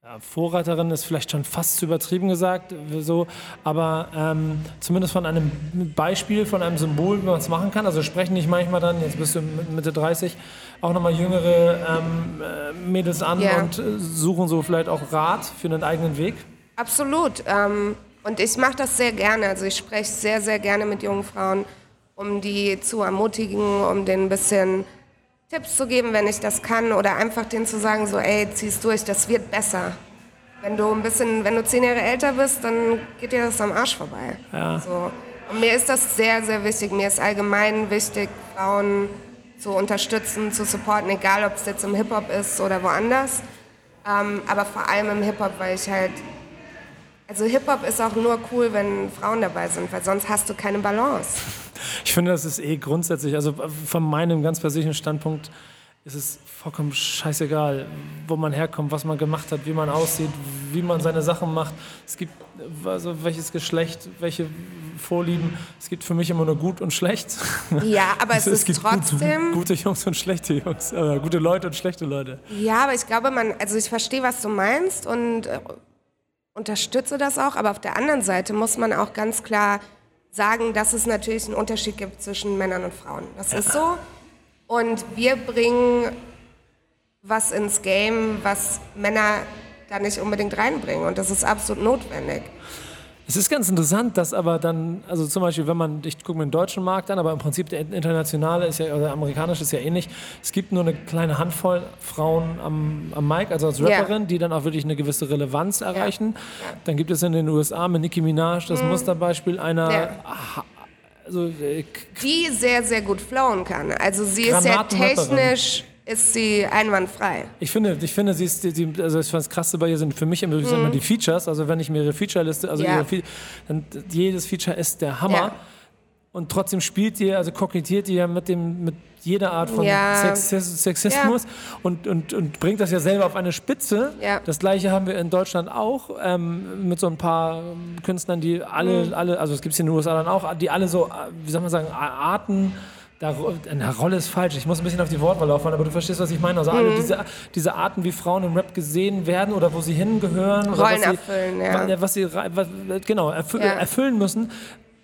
ja, Vorreiterin ist vielleicht schon fast zu übertrieben gesagt, so, aber ähm, zumindest von einem Beispiel, von einem Symbol, wie man es machen kann. Also sprechen nicht manchmal dann, jetzt bist du Mitte 30, auch nochmal jüngere ähm, äh, Mädels an yeah. und suchen so vielleicht auch Rat für einen eigenen Weg? Absolut. Ähm, und ich mache das sehr gerne. Also ich spreche sehr, sehr gerne mit jungen Frauen, um die zu ermutigen, um denen ein bisschen Tipps zu geben, wenn ich das kann, oder einfach denen zu sagen, so, ey, zieh's durch, das wird besser. Wenn du ein bisschen, wenn du zehn Jahre älter bist, dann geht dir das am Arsch vorbei. Ja. So. Und mir ist das sehr, sehr wichtig. Mir ist allgemein wichtig, Frauen zu unterstützen, zu supporten, egal ob es jetzt im Hip-Hop ist oder woanders. Ähm, aber vor allem im Hip-Hop, weil ich halt also Hip-Hop ist auch nur cool, wenn Frauen dabei sind, weil sonst hast du keine Balance. Ich finde, das ist eh grundsätzlich, also von meinem ganz persönlichen Standpunkt ist es vollkommen scheißegal, wo man herkommt, was man gemacht hat, wie man aussieht, wie man seine Sachen macht. Es gibt also welches Geschlecht, welche Vorlieben. Es gibt für mich immer nur gut und schlecht. Ja, aber es, es ist gibt trotzdem gute, gute, Jungs und schlechte Jungs, äh, gute Leute und schlechte Leute. Ja, aber ich glaube, man, also ich verstehe, was du meinst und äh, unterstütze das auch, aber auf der anderen Seite muss man auch ganz klar sagen, dass es natürlich einen Unterschied gibt zwischen Männern und Frauen. Das ist so. Und wir bringen was ins Game, was Männer da nicht unbedingt reinbringen. Und das ist absolut notwendig. Es ist ganz interessant, dass aber dann, also zum Beispiel, wenn man, ich gucke mir den deutschen Markt an, aber im Prinzip der internationale ist ja, oder der amerikanische ist ja ähnlich. Es gibt nur eine kleine Handvoll Frauen am, am Mic, also als Rapperin, yeah. die dann auch wirklich eine gewisse Relevanz erreichen. Yeah. Dann gibt es in den USA mit Nicki Minaj das mm. Musterbeispiel einer. Yeah. Also, äh, die sehr, sehr gut flowen kann. Also sie ist ja technisch ist sie einwandfrei. Ich finde, ich finde, sie ist, die, also das Krasse bei ihr sind für mich immer, mhm. die Features. Also wenn ich mir ihre Feature-Liste, also ja. ihre, dann jedes Feature ist der Hammer. Ja. Und trotzdem spielt ihr, also kokettiert ihr mit dem, mit jeder Art von ja. Sex, Sexismus und, und, und bringt das ja selber auf eine Spitze. Das gleiche haben wir in Deutschland auch ähm, mit so ein paar Künstlern, die alle, mhm. alle, also es gibt es in den USA dann auch, die alle so, wie soll man sagen, Arten da, eine Rolle ist falsch, ich muss ein bisschen auf die Wortwahl laufen, aber du verstehst, was ich meine. Also mhm. alle diese, diese Arten, wie Frauen im Rap gesehen werden oder wo sie hingehören. Rollen was erfüllen, sie, ja. Was sie, was, genau, erfü ja. erfüllen müssen.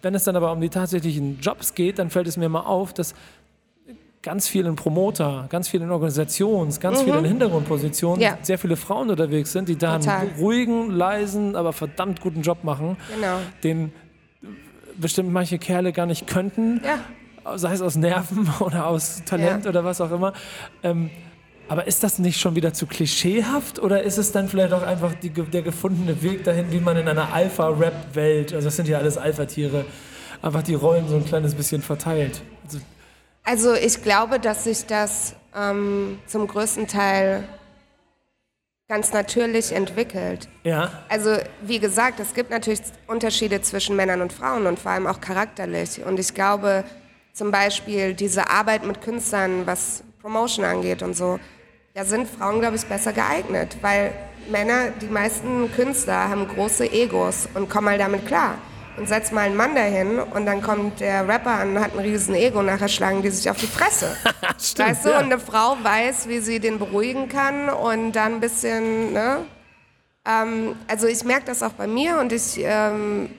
Wenn es dann aber um die tatsächlichen Jobs geht, dann fällt es mir mal auf, dass ganz vielen Promoter, ganz vielen Organisations, ganz mhm. vielen Hintergrundpositionen ja. sehr viele Frauen unterwegs sind, die da Total. einen ruhigen, leisen, aber verdammt guten Job machen, genau. den bestimmt manche Kerle gar nicht könnten. Ja sei es aus Nerven [laughs] oder aus Talent ja. oder was auch immer. Ähm, aber ist das nicht schon wieder zu klischeehaft oder ist es dann vielleicht auch einfach die, der gefundene Weg dahin, wie man in einer Alpha-Rap-Welt, also das sind ja alles Alpha-Tiere, einfach die Rollen so ein kleines bisschen verteilt? Also, also ich glaube, dass sich das ähm, zum größten Teil ganz natürlich entwickelt. Ja. Also wie gesagt, es gibt natürlich Unterschiede zwischen Männern und Frauen und vor allem auch charakterlich. Und ich glaube, zum Beispiel diese Arbeit mit Künstlern, was Promotion angeht und so, da sind Frauen, glaube ich, besser geeignet, weil Männer, die meisten Künstler haben große Egos und kommen mal damit klar. Und setz mal einen Mann dahin und dann kommt der Rapper an und hat ein riesen Ego, nachher schlagen die sich auf die Fresse. [laughs] Stimmt, weißt du, ja. und eine Frau weiß, wie sie den beruhigen kann und dann ein bisschen, ne? Ähm, also ich merke das auch bei mir und ich ähm,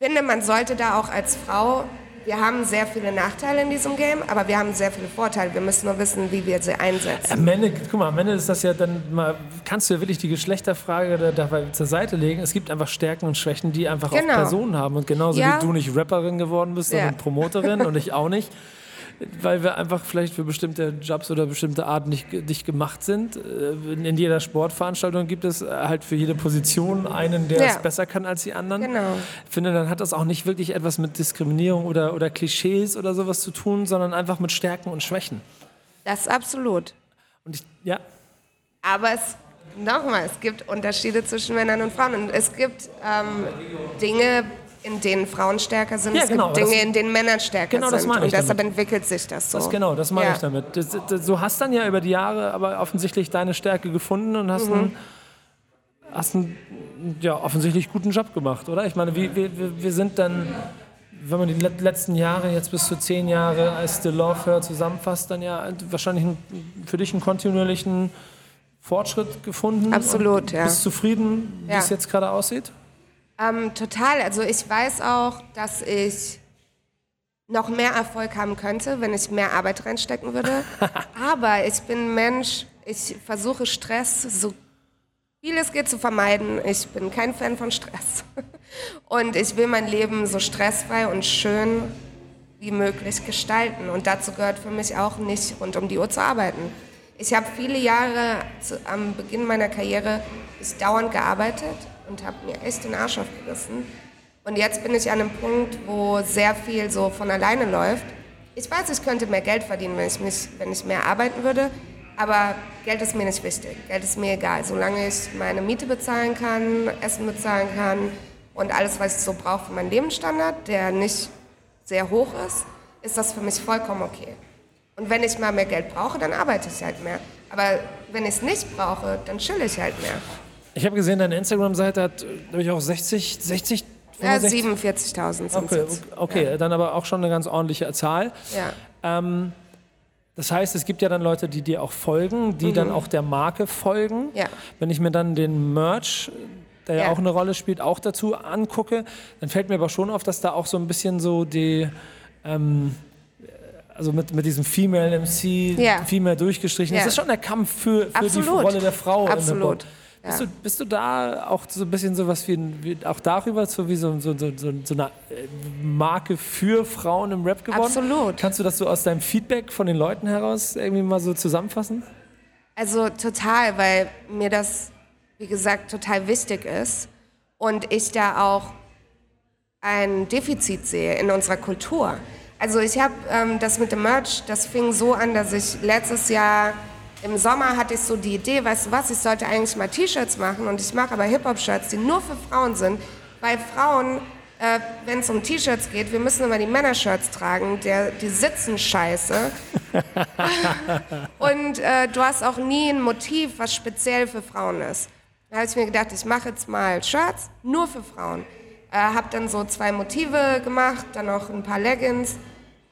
finde, man sollte da auch als Frau wir haben sehr viele Nachteile in diesem Game, aber wir haben sehr viele Vorteile. Wir müssen nur wissen, wie wir sie einsetzen. Am Ende, guck mal, am Ende ist das ja dann mal, kannst du ja wirklich die Geschlechterfrage da, dabei zur Seite legen. Es gibt einfach Stärken und Schwächen, die einfach Genau. auch Personen haben. Und genauso Ja. wie du nicht Rapperin geworden bist, Ja. sondern Promoterin und ich auch nicht. [laughs] Weil wir einfach vielleicht für bestimmte Jobs oder bestimmte Arten nicht, nicht gemacht sind. Äh, In in jeder Sportveranstaltung gibt es äh, halt für jede Position einen, der Ja. es besser kann als die anderen. Genau. Ich finde, dann hat das auch nicht wirklich etwas mit Diskriminierung oder, oder Klischees oder sowas zu tun, sondern einfach mit Stärken und Schwächen. Das ist absolut. Und ich, ja, Aber es, nochmal, es gibt Unterschiede zwischen Männern und Frauen. Und es gibt ähm, Dinge, in denen Frauen stärker sind. Ja, es genau, gibt Dinge, das- in denen Männer stärker Genau, das sind. ich und deshalb damit. entwickelt sich das so. Das genau, das meine Ja. ich damit. Das, das, du hast dann ja über die Jahre aber offensichtlich deine Stärke gefunden und hast, einen, hast einen ja, offensichtlich guten Job gemacht, oder? Ich meine, wir, wir, wir sind dann, wenn man die let- letzten Jahre, jetzt bis zu zehn Jahre als The Love Her zusammenfasst, dann ja wahrscheinlich einen, für dich einen kontinuierlichen Fortschritt gefunden. Absolut, und ja. Bist zufrieden, wie Ja. es jetzt gerade aussieht? Ähm, total. Also ich weiß auch, dass ich noch mehr Erfolg haben könnte, wenn ich mehr Arbeit reinstecken würde. [laughs] Aber ich bin Mensch, ich versuche Stress so viel es geht zu vermeiden. Ich bin kein Fan von Stress. [laughs] Und ich will mein Leben so stressfrei und schön wie möglich gestalten. Und dazu gehört für mich auch nicht rund um die Uhr zu arbeiten. Ich habe viele Jahre zu, am Beginn meiner Karriere dauernd gearbeitet und habe mir echt den Arsch aufgerissen. Und jetzt bin ich an einem Punkt, wo sehr viel so von alleine läuft. Ich weiß, ich könnte mehr Geld verdienen, wenn ich, mich, wenn ich mehr arbeiten würde. Aber Geld ist mir nicht wichtig. Geld ist mir egal. Solange ich meine Miete bezahlen kann, Essen bezahlen kann und alles, was ich so brauche für meinen Lebensstandard, der nicht sehr hoch ist, ist das für mich vollkommen okay. Und wenn ich mal mehr Geld brauche, dann arbeite ich halt mehr. Aber wenn ich es nicht brauche, dann chill ich halt mehr. Ich habe gesehen, deine Instagram-Seite hat, glaube ich, auch 60, 60, Ja, 65 47.000 sind Okay, okay dann aber auch schon eine ganz ordentliche Zahl. Ja. Ähm, das heißt, es gibt ja dann Leute, die dir auch folgen, die dann auch der Marke folgen. Mhm. Ja. Wenn ich mir dann den Merch, der ja, Ja. auch eine Rolle spielt, auch dazu angucke, dann fällt mir aber schon auf, dass da auch so ein bisschen so die, ähm, also mit, mit diesem Female MC, Ja. Female durchgestrichen, Ja. das ist schon der Kampf für, für die. Rolle der Frau. Absolut. Hip-Hop. Bist, du, bist du da auch so ein bisschen sowas wie, ein- wie auch darüber, so wie so, so, so, so, so eine äh, Marke für Frauen im Rap geworden? Absolut. Kannst du das so aus deinem Feedback von den Leuten heraus irgendwie mal so zusammenfassen? Also total, weil mir das, wie gesagt, total wichtig ist und ich da auch ein Defizit sehe in unserer Kultur. Also ich habe ähm, das mit dem Merch, das fing so an, dass ich letztes Jahr im Sommer hatte ich so die Idee, weißt du was, ich sollte eigentlich mal T-Shirts machen und ich mache aber Hip-Hop-Shirts, die nur für Frauen sind, weil Frauen, äh, wenn es um T-Shirts geht, wir müssen immer die Männershirts tragen, der, die sitzen scheiße. [laughs] Und äh, du hast auch nie ein Motiv, was speziell für Frauen ist. Da habe ich mir gedacht, ich mache jetzt mal Shirts nur für Frauen. Äh, habe dann so zwei Motive gemacht, dann noch ein paar Leggings.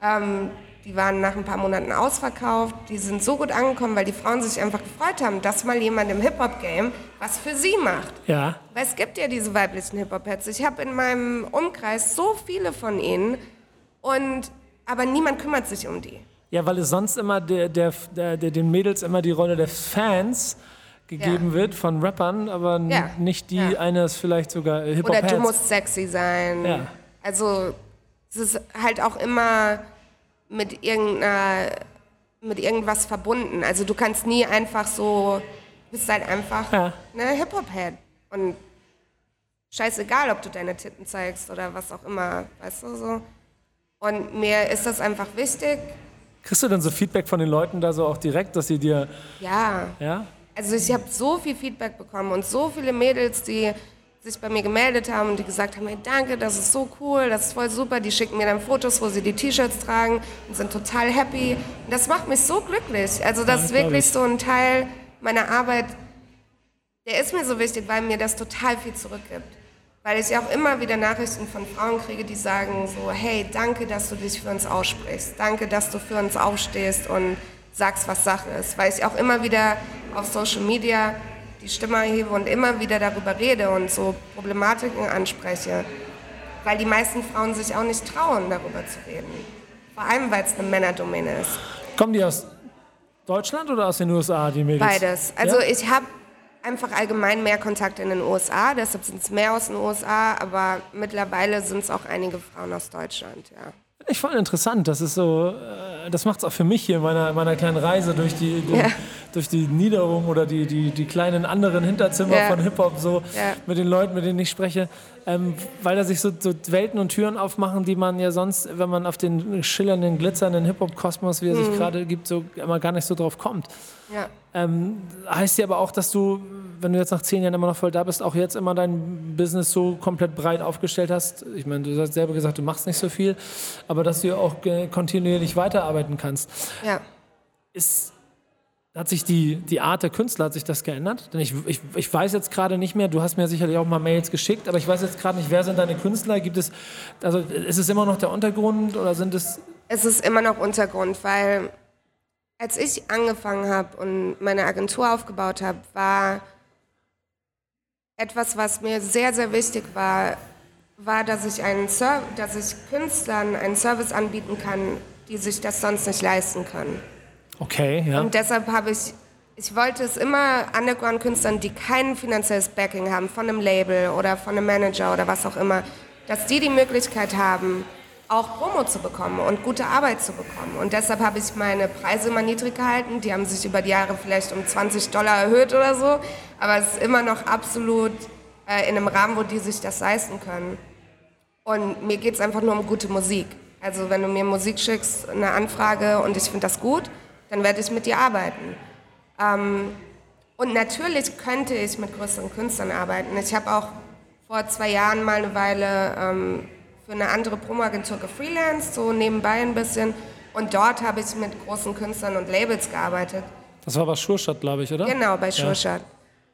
Ähm, die waren nach ein paar Monaten ausverkauft. Die sind so gut angekommen, weil die Frauen sich einfach gefreut haben, dass mal jemand im Hip-Hop-Game was für sie macht. Ja. Weil es gibt ja diese weiblichen Hip-Hop-Heads. Ich habe in meinem Umkreis so viele von ihnen, und, aber niemand kümmert sich um die. Ja, weil es sonst immer der, der, der, der, den Mädels immer die Rolle der Fans gegeben Ja. wird von Rappern, aber Ja. nicht die Ja. eines vielleicht sogar Oder Hip-Hop-Heads. du musst sexy sein. Ja. Also es ist halt auch immer mit irgendeiner, mit irgendwas verbunden. Also du kannst nie einfach so, du bist halt einfach Ja. ne Hip-Hop-Head. Und scheißegal, ob du deine Titten zeigst oder was auch immer, weißt du so. Und mir ist das einfach wichtig. Kriegst du dann so Feedback von den Leuten da so auch direkt, dass sie dir, Ja, ja? Also ich habe so viel Feedback bekommen und so viele Mädels, die sich bei mir gemeldet haben und die gesagt haben, hey, danke, das ist so cool, das ist voll super. Die schicken mir dann Fotos, wo sie die T-Shirts tragen und sind total happy. Und das macht mich so glücklich. Also das Ja, ist wirklich ich. so ein Teil meiner Arbeit, der ist mir so wichtig, weil mir das total viel zurückgibt. Weil ich auch immer wieder Nachrichten von Frauen kriege, die sagen so, hey, danke, dass du dich für uns aussprichst. Danke, dass du für uns aufstehst und sagst, was Sache ist. Weil ich auch immer wieder auf Social Media die Stimme erhebe und immer wieder darüber rede und so Problematiken anspreche. weil die meisten Frauen sich auch nicht trauen, darüber zu reden. Vor allem, weil es eine Männerdomäne ist. Kommen die aus Deutschland oder aus den USA, die Mädels? Beides. Also ja? ich habe einfach allgemein mehr Kontakt in den USA, deshalb sind es mehr aus den USA, aber mittlerweile sind es auch einige Frauen aus Deutschland, ja. Ich fand interessant, das ist so, äh, das macht es auch für mich hier in meiner, meiner kleinen Reise durch die, die ja. Durch die Niederung oder die, die, die kleinen anderen Hinterzimmer ja. von Hip-Hop, so ja. mit den Leuten, mit denen ich spreche, ähm, weil da sich so, so, Welten und Türen aufmachen, die man ja sonst, wenn man auf den schillernden, glitzernden Hip-Hop-Kosmos, wie er mhm. sich gerade gibt, so immer gar nicht so drauf kommt. Ja. Ähm, heißt ja aber auch, dass du, wenn du jetzt nach zehn Jahren immer noch voll da bist, auch jetzt immer dein Business so komplett breit aufgestellt hast. Ich meine, du hast selber gesagt, du machst nicht so viel, aber dass du ja auch kontinuierlich weiterarbeiten kannst. Ja. Ist, hat sich die, die Art der Künstler, hat sich das geändert? Denn ich, ich, ich weiß jetzt gerade nicht mehr, du hast mir sicherlich auch mal Mails geschickt, aber ich weiß jetzt gerade nicht, wer sind deine Künstler? Gibt es, also ist es immer noch der Untergrund oder sind es... Es ist immer noch Untergrund, weil als ich angefangen habe und meine Agentur aufgebaut habe, war etwas, was mir sehr, sehr wichtig war, war, dass ich, einen dass ich Künstlern einen Service anbieten kann, die sich das sonst nicht leisten können. Okay, ja. Und deshalb habe ich, ich wollte es immer Underground-Künstlern, die kein finanzielles Backing haben, von einem Label oder von einem Manager oder was auch immer, dass die die Möglichkeit haben, auch Promo zu bekommen und gute Arbeit zu bekommen. Und deshalb habe ich meine Preise immer niedrig gehalten. Die haben sich über die Jahre vielleicht um 20 Dollar erhöht oder so. Aber es ist immer noch absolut äh, in einem Rahmen, wo die sich das leisten können. Und mir geht es einfach nur um gute Musik. Also wenn du mir Musik schickst, eine Anfrage und ich finde das gut, dann werde ich mit dir arbeiten. Ähm, und natürlich könnte ich mit größeren Künstlern arbeiten. Ich habe auch vor zwei Jahren mal eine Weile ähm, für eine andere Promoagentur gefreelanced, so nebenbei ein bisschen. Und dort habe ich mit großen Künstlern und Labels gearbeitet. Das war bei Schurstadt, glaube ich, oder? Genau, bei Schurstadt.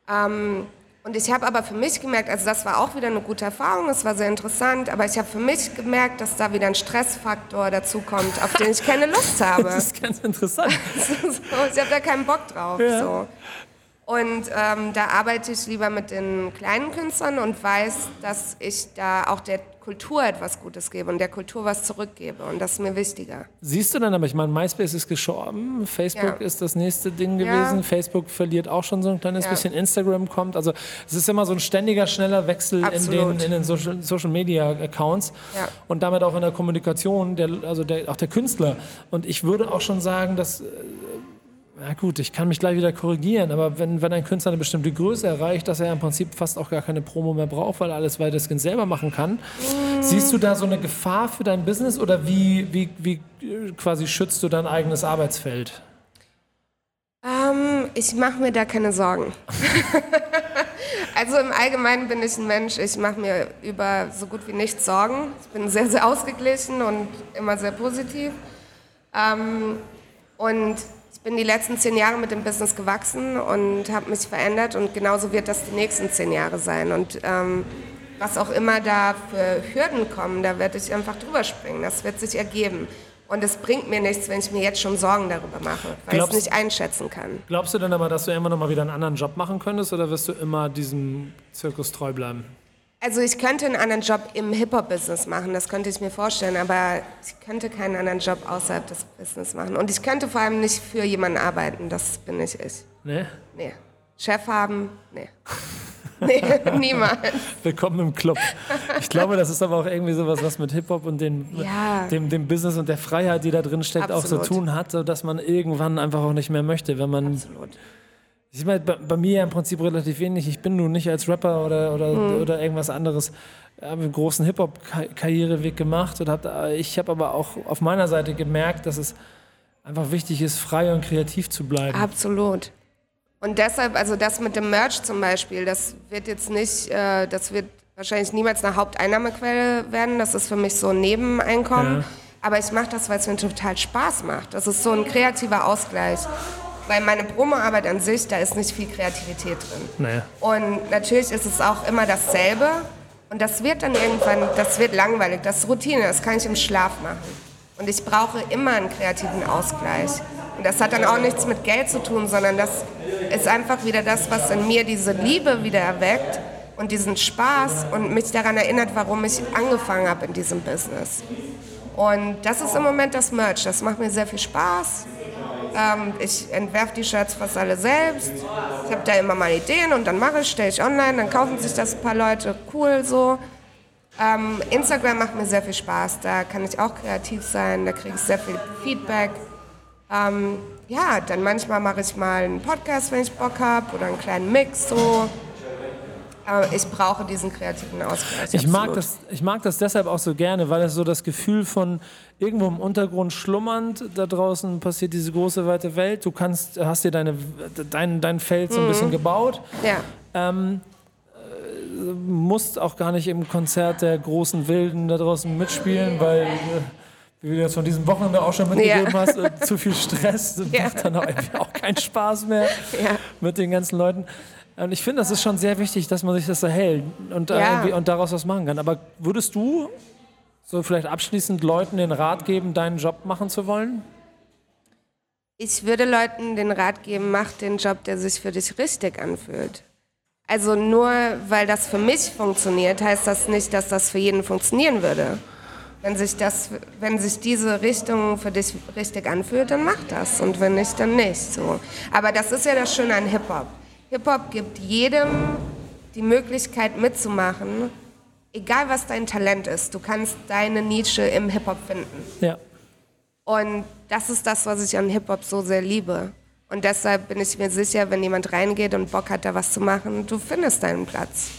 Ja. Ähm, und ich habe aber für mich gemerkt, also das war auch wieder eine gute Erfahrung, es war sehr interessant, aber ich habe für mich gemerkt, dass da wieder ein Stressfaktor dazu kommt, auf den ich keine Lust [laughs] habe. das ist ganz interessant. [laughs] so, ich habe da keinen Bock drauf. Ja. So. Und ähm, da arbeite ich lieber mit den kleinen Künstlern und weiß, dass ich da auch der Kultur etwas Gutes gebe und der Kultur was zurückgebe. Und das ist mir wichtiger. Siehst du dann aber, ich meine, MySpace ist gestorben, Facebook ja. ist das nächste Ding gewesen, ja. Facebook verliert auch schon so ein kleines ja. bisschen, Instagram kommt. Also es ist immer so ein ständiger, schneller Wechsel in den, in den, Social, Social Media Accounts und damit auch in der Kommunikation, der, also der, auch der Künstler. Und ich würde auch schon sagen, dass äh, na gut, ich kann mich gleich wieder korrigieren, aber wenn, wenn ein Künstler eine bestimmte Größe erreicht, dass er im Prinzip fast auch gar keine Promo mehr braucht, weil er alles weitestgehend selber machen kann, mm. siehst du da so eine Gefahr für dein Business oder wie, wie, wie quasi schützt du dein eigenes Arbeitsfeld? Ähm, ich mache mir da keine Sorgen. [laughs] also im Allgemeinen bin ich ein Mensch, ich mache mir über so gut wie nichts Sorgen. Ich bin sehr, sehr ausgeglichen und immer sehr positiv. Ähm, und ich bin die letzten zehn Jahre mit dem Business gewachsen und habe mich verändert und genauso wird das die nächsten zehn Jahre sein. Und ähm, was auch immer da für Hürden kommen, da werde ich einfach drüber springen. Das wird sich ergeben. Und es bringt mir nichts, wenn ich mir jetzt schon Sorgen darüber mache, weil ich es nicht einschätzen kann. Glaubst du denn aber, dass du immer noch mal wieder einen anderen Job machen könntest oder wirst du immer diesem Zirkus treu bleiben? Also ich könnte einen anderen Job im Hip-Hop-Business machen, das könnte ich mir vorstellen, aber ich könnte keinen anderen Job außerhalb des Business machen. Und ich könnte vor allem nicht für jemanden arbeiten, das bin nicht ich. Nee? Nee. Chef haben? Nee. [laughs] nee, niemals. Willkommen im Club. Ich glaube, das ist aber auch irgendwie sowas, was mit Hip-Hop und den, ja. dem, dem Business und der Freiheit, die da drin steckt, Absolut. auch zu tun hat, dass man irgendwann einfach auch nicht mehr möchte, wenn man... Absolut ich meine, bei, bei, mir im Prinzip relativ wenig. Ich bin nun nicht als Rapper oder, oder, mhm. oder irgendwas anderes habe einen großen Hip-Hop-Karriereweg gemacht und hab, ich habe aber auch auf meiner Seite gemerkt, dass es einfach wichtig ist, frei und kreativ zu bleiben. Absolut. Und deshalb, also das mit dem Merch zum Beispiel, das wird jetzt nicht, äh, das wird wahrscheinlich niemals eine Haupteinnahmequelle werden. Das ist für mich so ein Nebeneinkommen. Ja. Aber ich mache das, weil es mir total Spaß macht. Das ist so ein kreativer Ausgleich. Weil meine Promoarbeit an sich, da ist nicht viel Kreativität drin. Nee. Und natürlich ist es auch immer dasselbe. Und das wird dann irgendwann, das wird langweilig. Das ist Routine, das kann ich im Schlaf machen. Und ich brauche immer einen kreativen Ausgleich. Und das hat dann auch nichts mit Geld zu tun, sondern das ist einfach wieder das, was in mir diese Liebe wieder erweckt und diesen Spaß und mich daran erinnert, warum ich angefangen habe in diesem Business. Und das ist im Moment das Merch. Das macht mir sehr viel Spaß. Ähm, ich entwerfe die Shirts fast alle selbst. Ich habe da immer mal Ideen und dann mache ich, stelle ich online, dann kaufen sich das ein paar Leute. Cool so. Ähm, Instagram macht mir sehr viel Spaß. Da kann ich auch kreativ sein. Da kriege ich sehr viel Feedback. Ähm, ja, dann manchmal mache ich mal einen Podcast, wenn ich Bock habe, oder einen kleinen Mix so. Aber ich brauche diesen kreativen Ausgleich. Ich mag, das, ich mag das deshalb auch so gerne, weil es so das Gefühl von irgendwo im Untergrund schlummernd, da draußen passiert diese große weite Welt. Du kannst, hast dir deine, dein, dein Feld so ein mhm. bisschen gebaut. Ja. Ähm, äh, musst auch gar nicht im Konzert der großen Wilden da draußen mitspielen, weil. Äh, wie du jetzt von diesem Wochenende auch schon mitgegeben ja. hast, äh, zu viel Stress ja. macht dann auch, auch keinen Spaß mehr ja. mit den ganzen Leuten. Und ich finde, das ist schon sehr wichtig, dass man sich das erhält und, ja. und daraus was machen kann. Aber würdest du so vielleicht abschließend Leuten den Rat geben, deinen Job machen zu wollen? Ich würde Leuten den Rat geben, mach den Job, der sich für dich richtig anfühlt. Also nur weil das für mich funktioniert, heißt das nicht, dass das für jeden funktionieren würde. Wenn sich, das, wenn sich diese Richtung für dich richtig anfühlt, dann mach das. Und wenn nicht, dann nicht. So. Aber das ist ja das Schöne an Hip-Hop. Hip-Hop gibt jedem die Möglichkeit mitzumachen, egal was dein Talent ist. Du kannst deine Nische im Hip-Hop finden. Ja. Und das ist das, was ich an Hip-Hop so sehr liebe. Und deshalb bin ich mir sicher, wenn jemand reingeht und Bock hat, da was zu machen, du findest deinen Platz.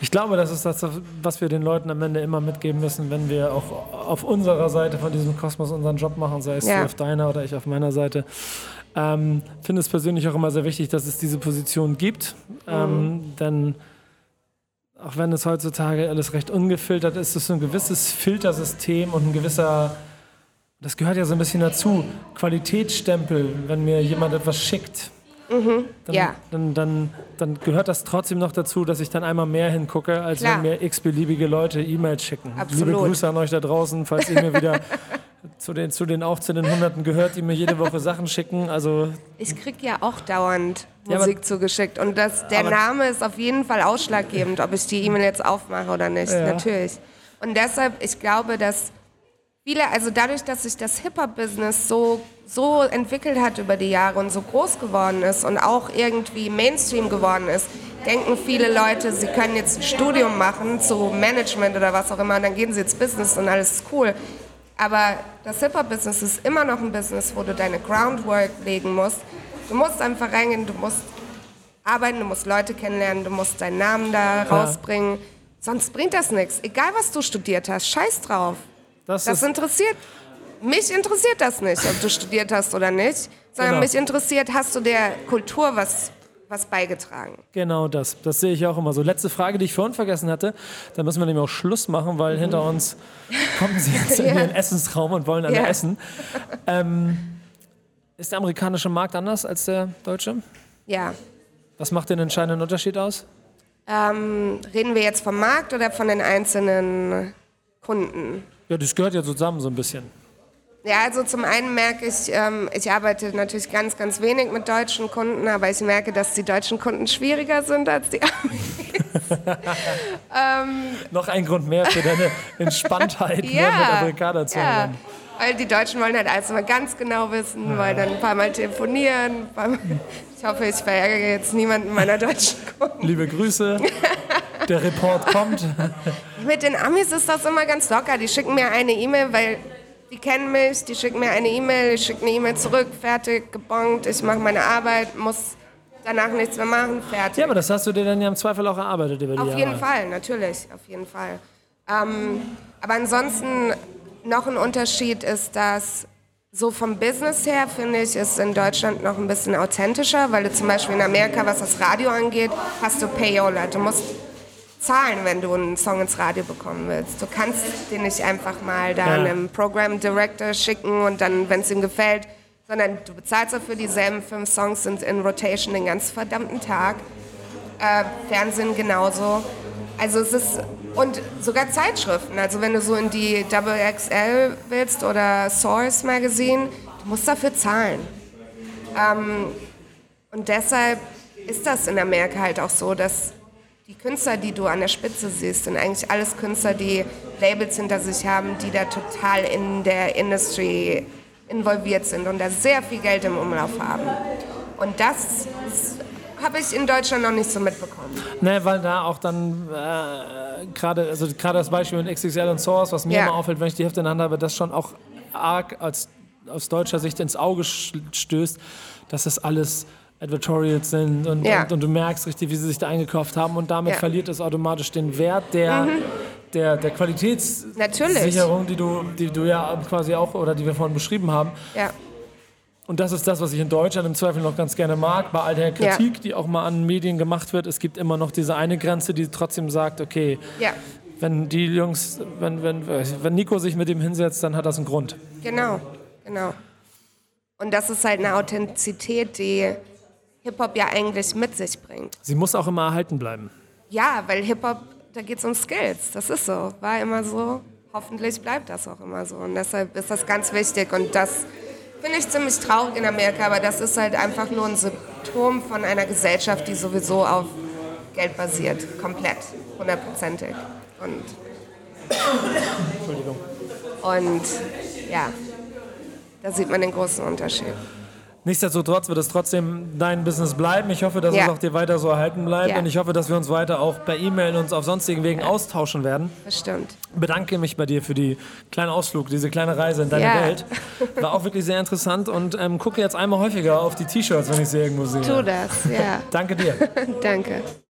Ich glaube, das ist das, was wir den Leuten am Ende immer mitgeben müssen, wenn wir auch auf unserer Seite von diesem Kosmos unseren Job machen, sei es ja. du auf deiner oder ich auf meiner Seite. Ähm, finde es persönlich auch immer sehr wichtig, dass es diese Position gibt. Ähm, mhm. Denn auch wenn es heutzutage alles recht ungefiltert ist, ist es so ein gewisses Filtersystem und ein gewisser, das gehört ja so ein bisschen dazu, Qualitätsstempel, wenn mir jemand etwas schickt. Mhm, dann, ja. dann, dann, dann, gehört das trotzdem noch dazu, dass ich dann einmal mehr hingucke, als Klar. wenn mir x-beliebige Leute E-Mails schicken. Absolut. Liebe Grüße an euch da draußen, falls ihr mir wieder [laughs] zu den, zu den auch zu den Hunderten gehört, die mir jede Woche Sachen schicken. Also ich kriege ja auch dauernd Musik ja, zugeschickt und das, der Name ist auf jeden Fall ausschlaggebend, ob ich die E-Mail jetzt aufmache oder nicht, ja. natürlich. Und deshalb, ich glaube, dass viele, also dadurch, dass sich das Hip-Hop-Business so, so entwickelt hat über die Jahre und so groß geworden ist und auch irgendwie Mainstream geworden ist, denken viele Leute, sie können jetzt ein Studium machen zu Management oder was auch immer und dann gehen sie ins Business und alles ist cool. Aber das Hip-Hop-Business ist immer noch ein Business, wo du deine Groundwork legen musst. Du musst einfach reingehen, du musst arbeiten, du musst Leute kennenlernen, du musst deinen Namen da rausbringen. Sonst bringt das nichts. Egal, was du studiert hast, scheiß drauf. Das, das interessiert mich interessiert das nicht, ob du studiert hast oder nicht, sondern genau. mich interessiert, hast du der Kultur was was beigetragen. Genau das. Das sehe ich auch immer so. Letzte Frage, die ich vorhin vergessen hatte. Da müssen wir nämlich auch Schluss machen, weil mhm. hinter uns kommen sie jetzt in [laughs] den Essensraum und wollen alle ja. essen. Ähm, ist der amerikanische Markt anders als der deutsche? Ja. Was macht den entscheidenden Unterschied aus? Ähm, reden wir jetzt vom Markt oder von den einzelnen Kunden? Ja, das gehört ja zusammen so ein bisschen. Ja, also zum einen merke ich, ähm, ich arbeite natürlich ganz, ganz wenig mit deutschen Kunden, aber ich merke, dass die deutschen Kunden schwieriger sind als die [laughs] Amis. ähm, Noch ein Grund mehr für deine [laughs] Entspanntheit, ja, mit Amerikaner zu ja. Weil die Deutschen wollen halt alles immer ganz genau wissen, ja. wollen dann ein paar Mal telefonieren. [laughs] Ich hoffe, ich verärgere jetzt niemanden meiner deutschen Kunden. Liebe Grüße. Der Report kommt. Mit den Amis ist das immer ganz locker. Die schicken mir eine E-Mail, weil die kennen mich, die schicken mir eine E-Mail, ich schicke eine E-Mail zurück, fertig, gebongt, ich mache meine Arbeit, muss danach nichts mehr machen, fertig. Ja, aber das hast du dir dann ja im Zweifel auch erarbeitet über die Auf Jahre. jeden Fall, natürlich, auf jeden Fall. Ähm, aber ansonsten noch ein Unterschied ist, dass so vom Business her finde ich, ist in Deutschland noch ein bisschen authentischer, weil du zum Beispiel in Amerika, was das Radio angeht, hast du Payola. Du musst zahlen, wenn du einen Song ins Radio bekommen willst. Du kannst den nicht einfach mal da ja. einem Program Director schicken und dann, wenn es ihm gefällt, sondern du bezahlst dafür, dieselben fünf Songs sind in Rotation den ganzen verdammten Tag. Äh, Fernsehen genauso. Also es ist, und sogar Zeitschriften, also wenn du so in die Double XL willst oder Source Magazine, du musst dafür zahlen. Ähm, und deshalb ist das in Amerika halt auch so, dass die Künstler, die du an der Spitze siehst, sind eigentlich alles Künstler, die Labels hinter sich haben, die da total in der Industry involviert sind und da sehr viel Geld im Umlauf haben. Und das habe ich in Deutschland noch nicht so mitbekommen. Ne, weil da auch dann äh, gerade, also gerade das Beispiel mit XXL und Source, was mir Ja. immer auffällt, wenn ich die Hefte in der Hand habe, das schon auch arg als aus deutscher Sicht ins Auge stößt, dass das alles Advertorials sind und, Ja. und, und du merkst richtig, wie sie sich da eingekauft haben und damit Ja. verliert es automatisch den Wert der, der, der Qualitätssicherung, die du, die du ja quasi auch oder die wir vorhin beschrieben haben. Ja, Und das ist das, was ich in Deutschland im Zweifel noch ganz gerne mag, bei all der Kritik, die auch mal an Medien gemacht wird. Es gibt immer noch diese eine Grenze, die trotzdem sagt, okay, ja, wenn die Jungs, wenn, wenn, wenn Nico sich mit dem hinsetzt, dann hat das einen Grund. genau, genau. Und das ist halt eine Authentizität, die Hip-Hop ja eigentlich mit sich bringt. Sie muss auch immer erhalten bleiben. Ja, weil Hip-Hop, da geht es um Skills. Das ist so. War immer so. Hoffentlich bleibt das auch immer so. Und deshalb ist das ganz wichtig. Und das finde ich ziemlich traurig in Amerika. Aber das ist halt einfach nur ein Symptom von einer Gesellschaft, die sowieso auf Geld basiert. Komplett. Hundertprozentig. Und, Entschuldigung. und ja, da sieht man den großen Unterschied. Nichtsdestotrotz wird es trotzdem dein Business bleiben. Ich hoffe, dass Ja. es auch dir weiter so erhalten bleibt. Ja. Und ich hoffe, dass wir uns weiter auch per E-Mail und auf sonstigen Wegen austauschen werden. Bestimmt. bedanke mich bei dir für die kleinen Ausflug, diese kleine Reise in deine Ja. Welt. War auch wirklich sehr interessant und ähm, gucke jetzt einmal häufiger auf die T-Shirts, wenn ich sie irgendwo sehe. Tu das, ja. [laughs] Danke dir. [laughs] Danke.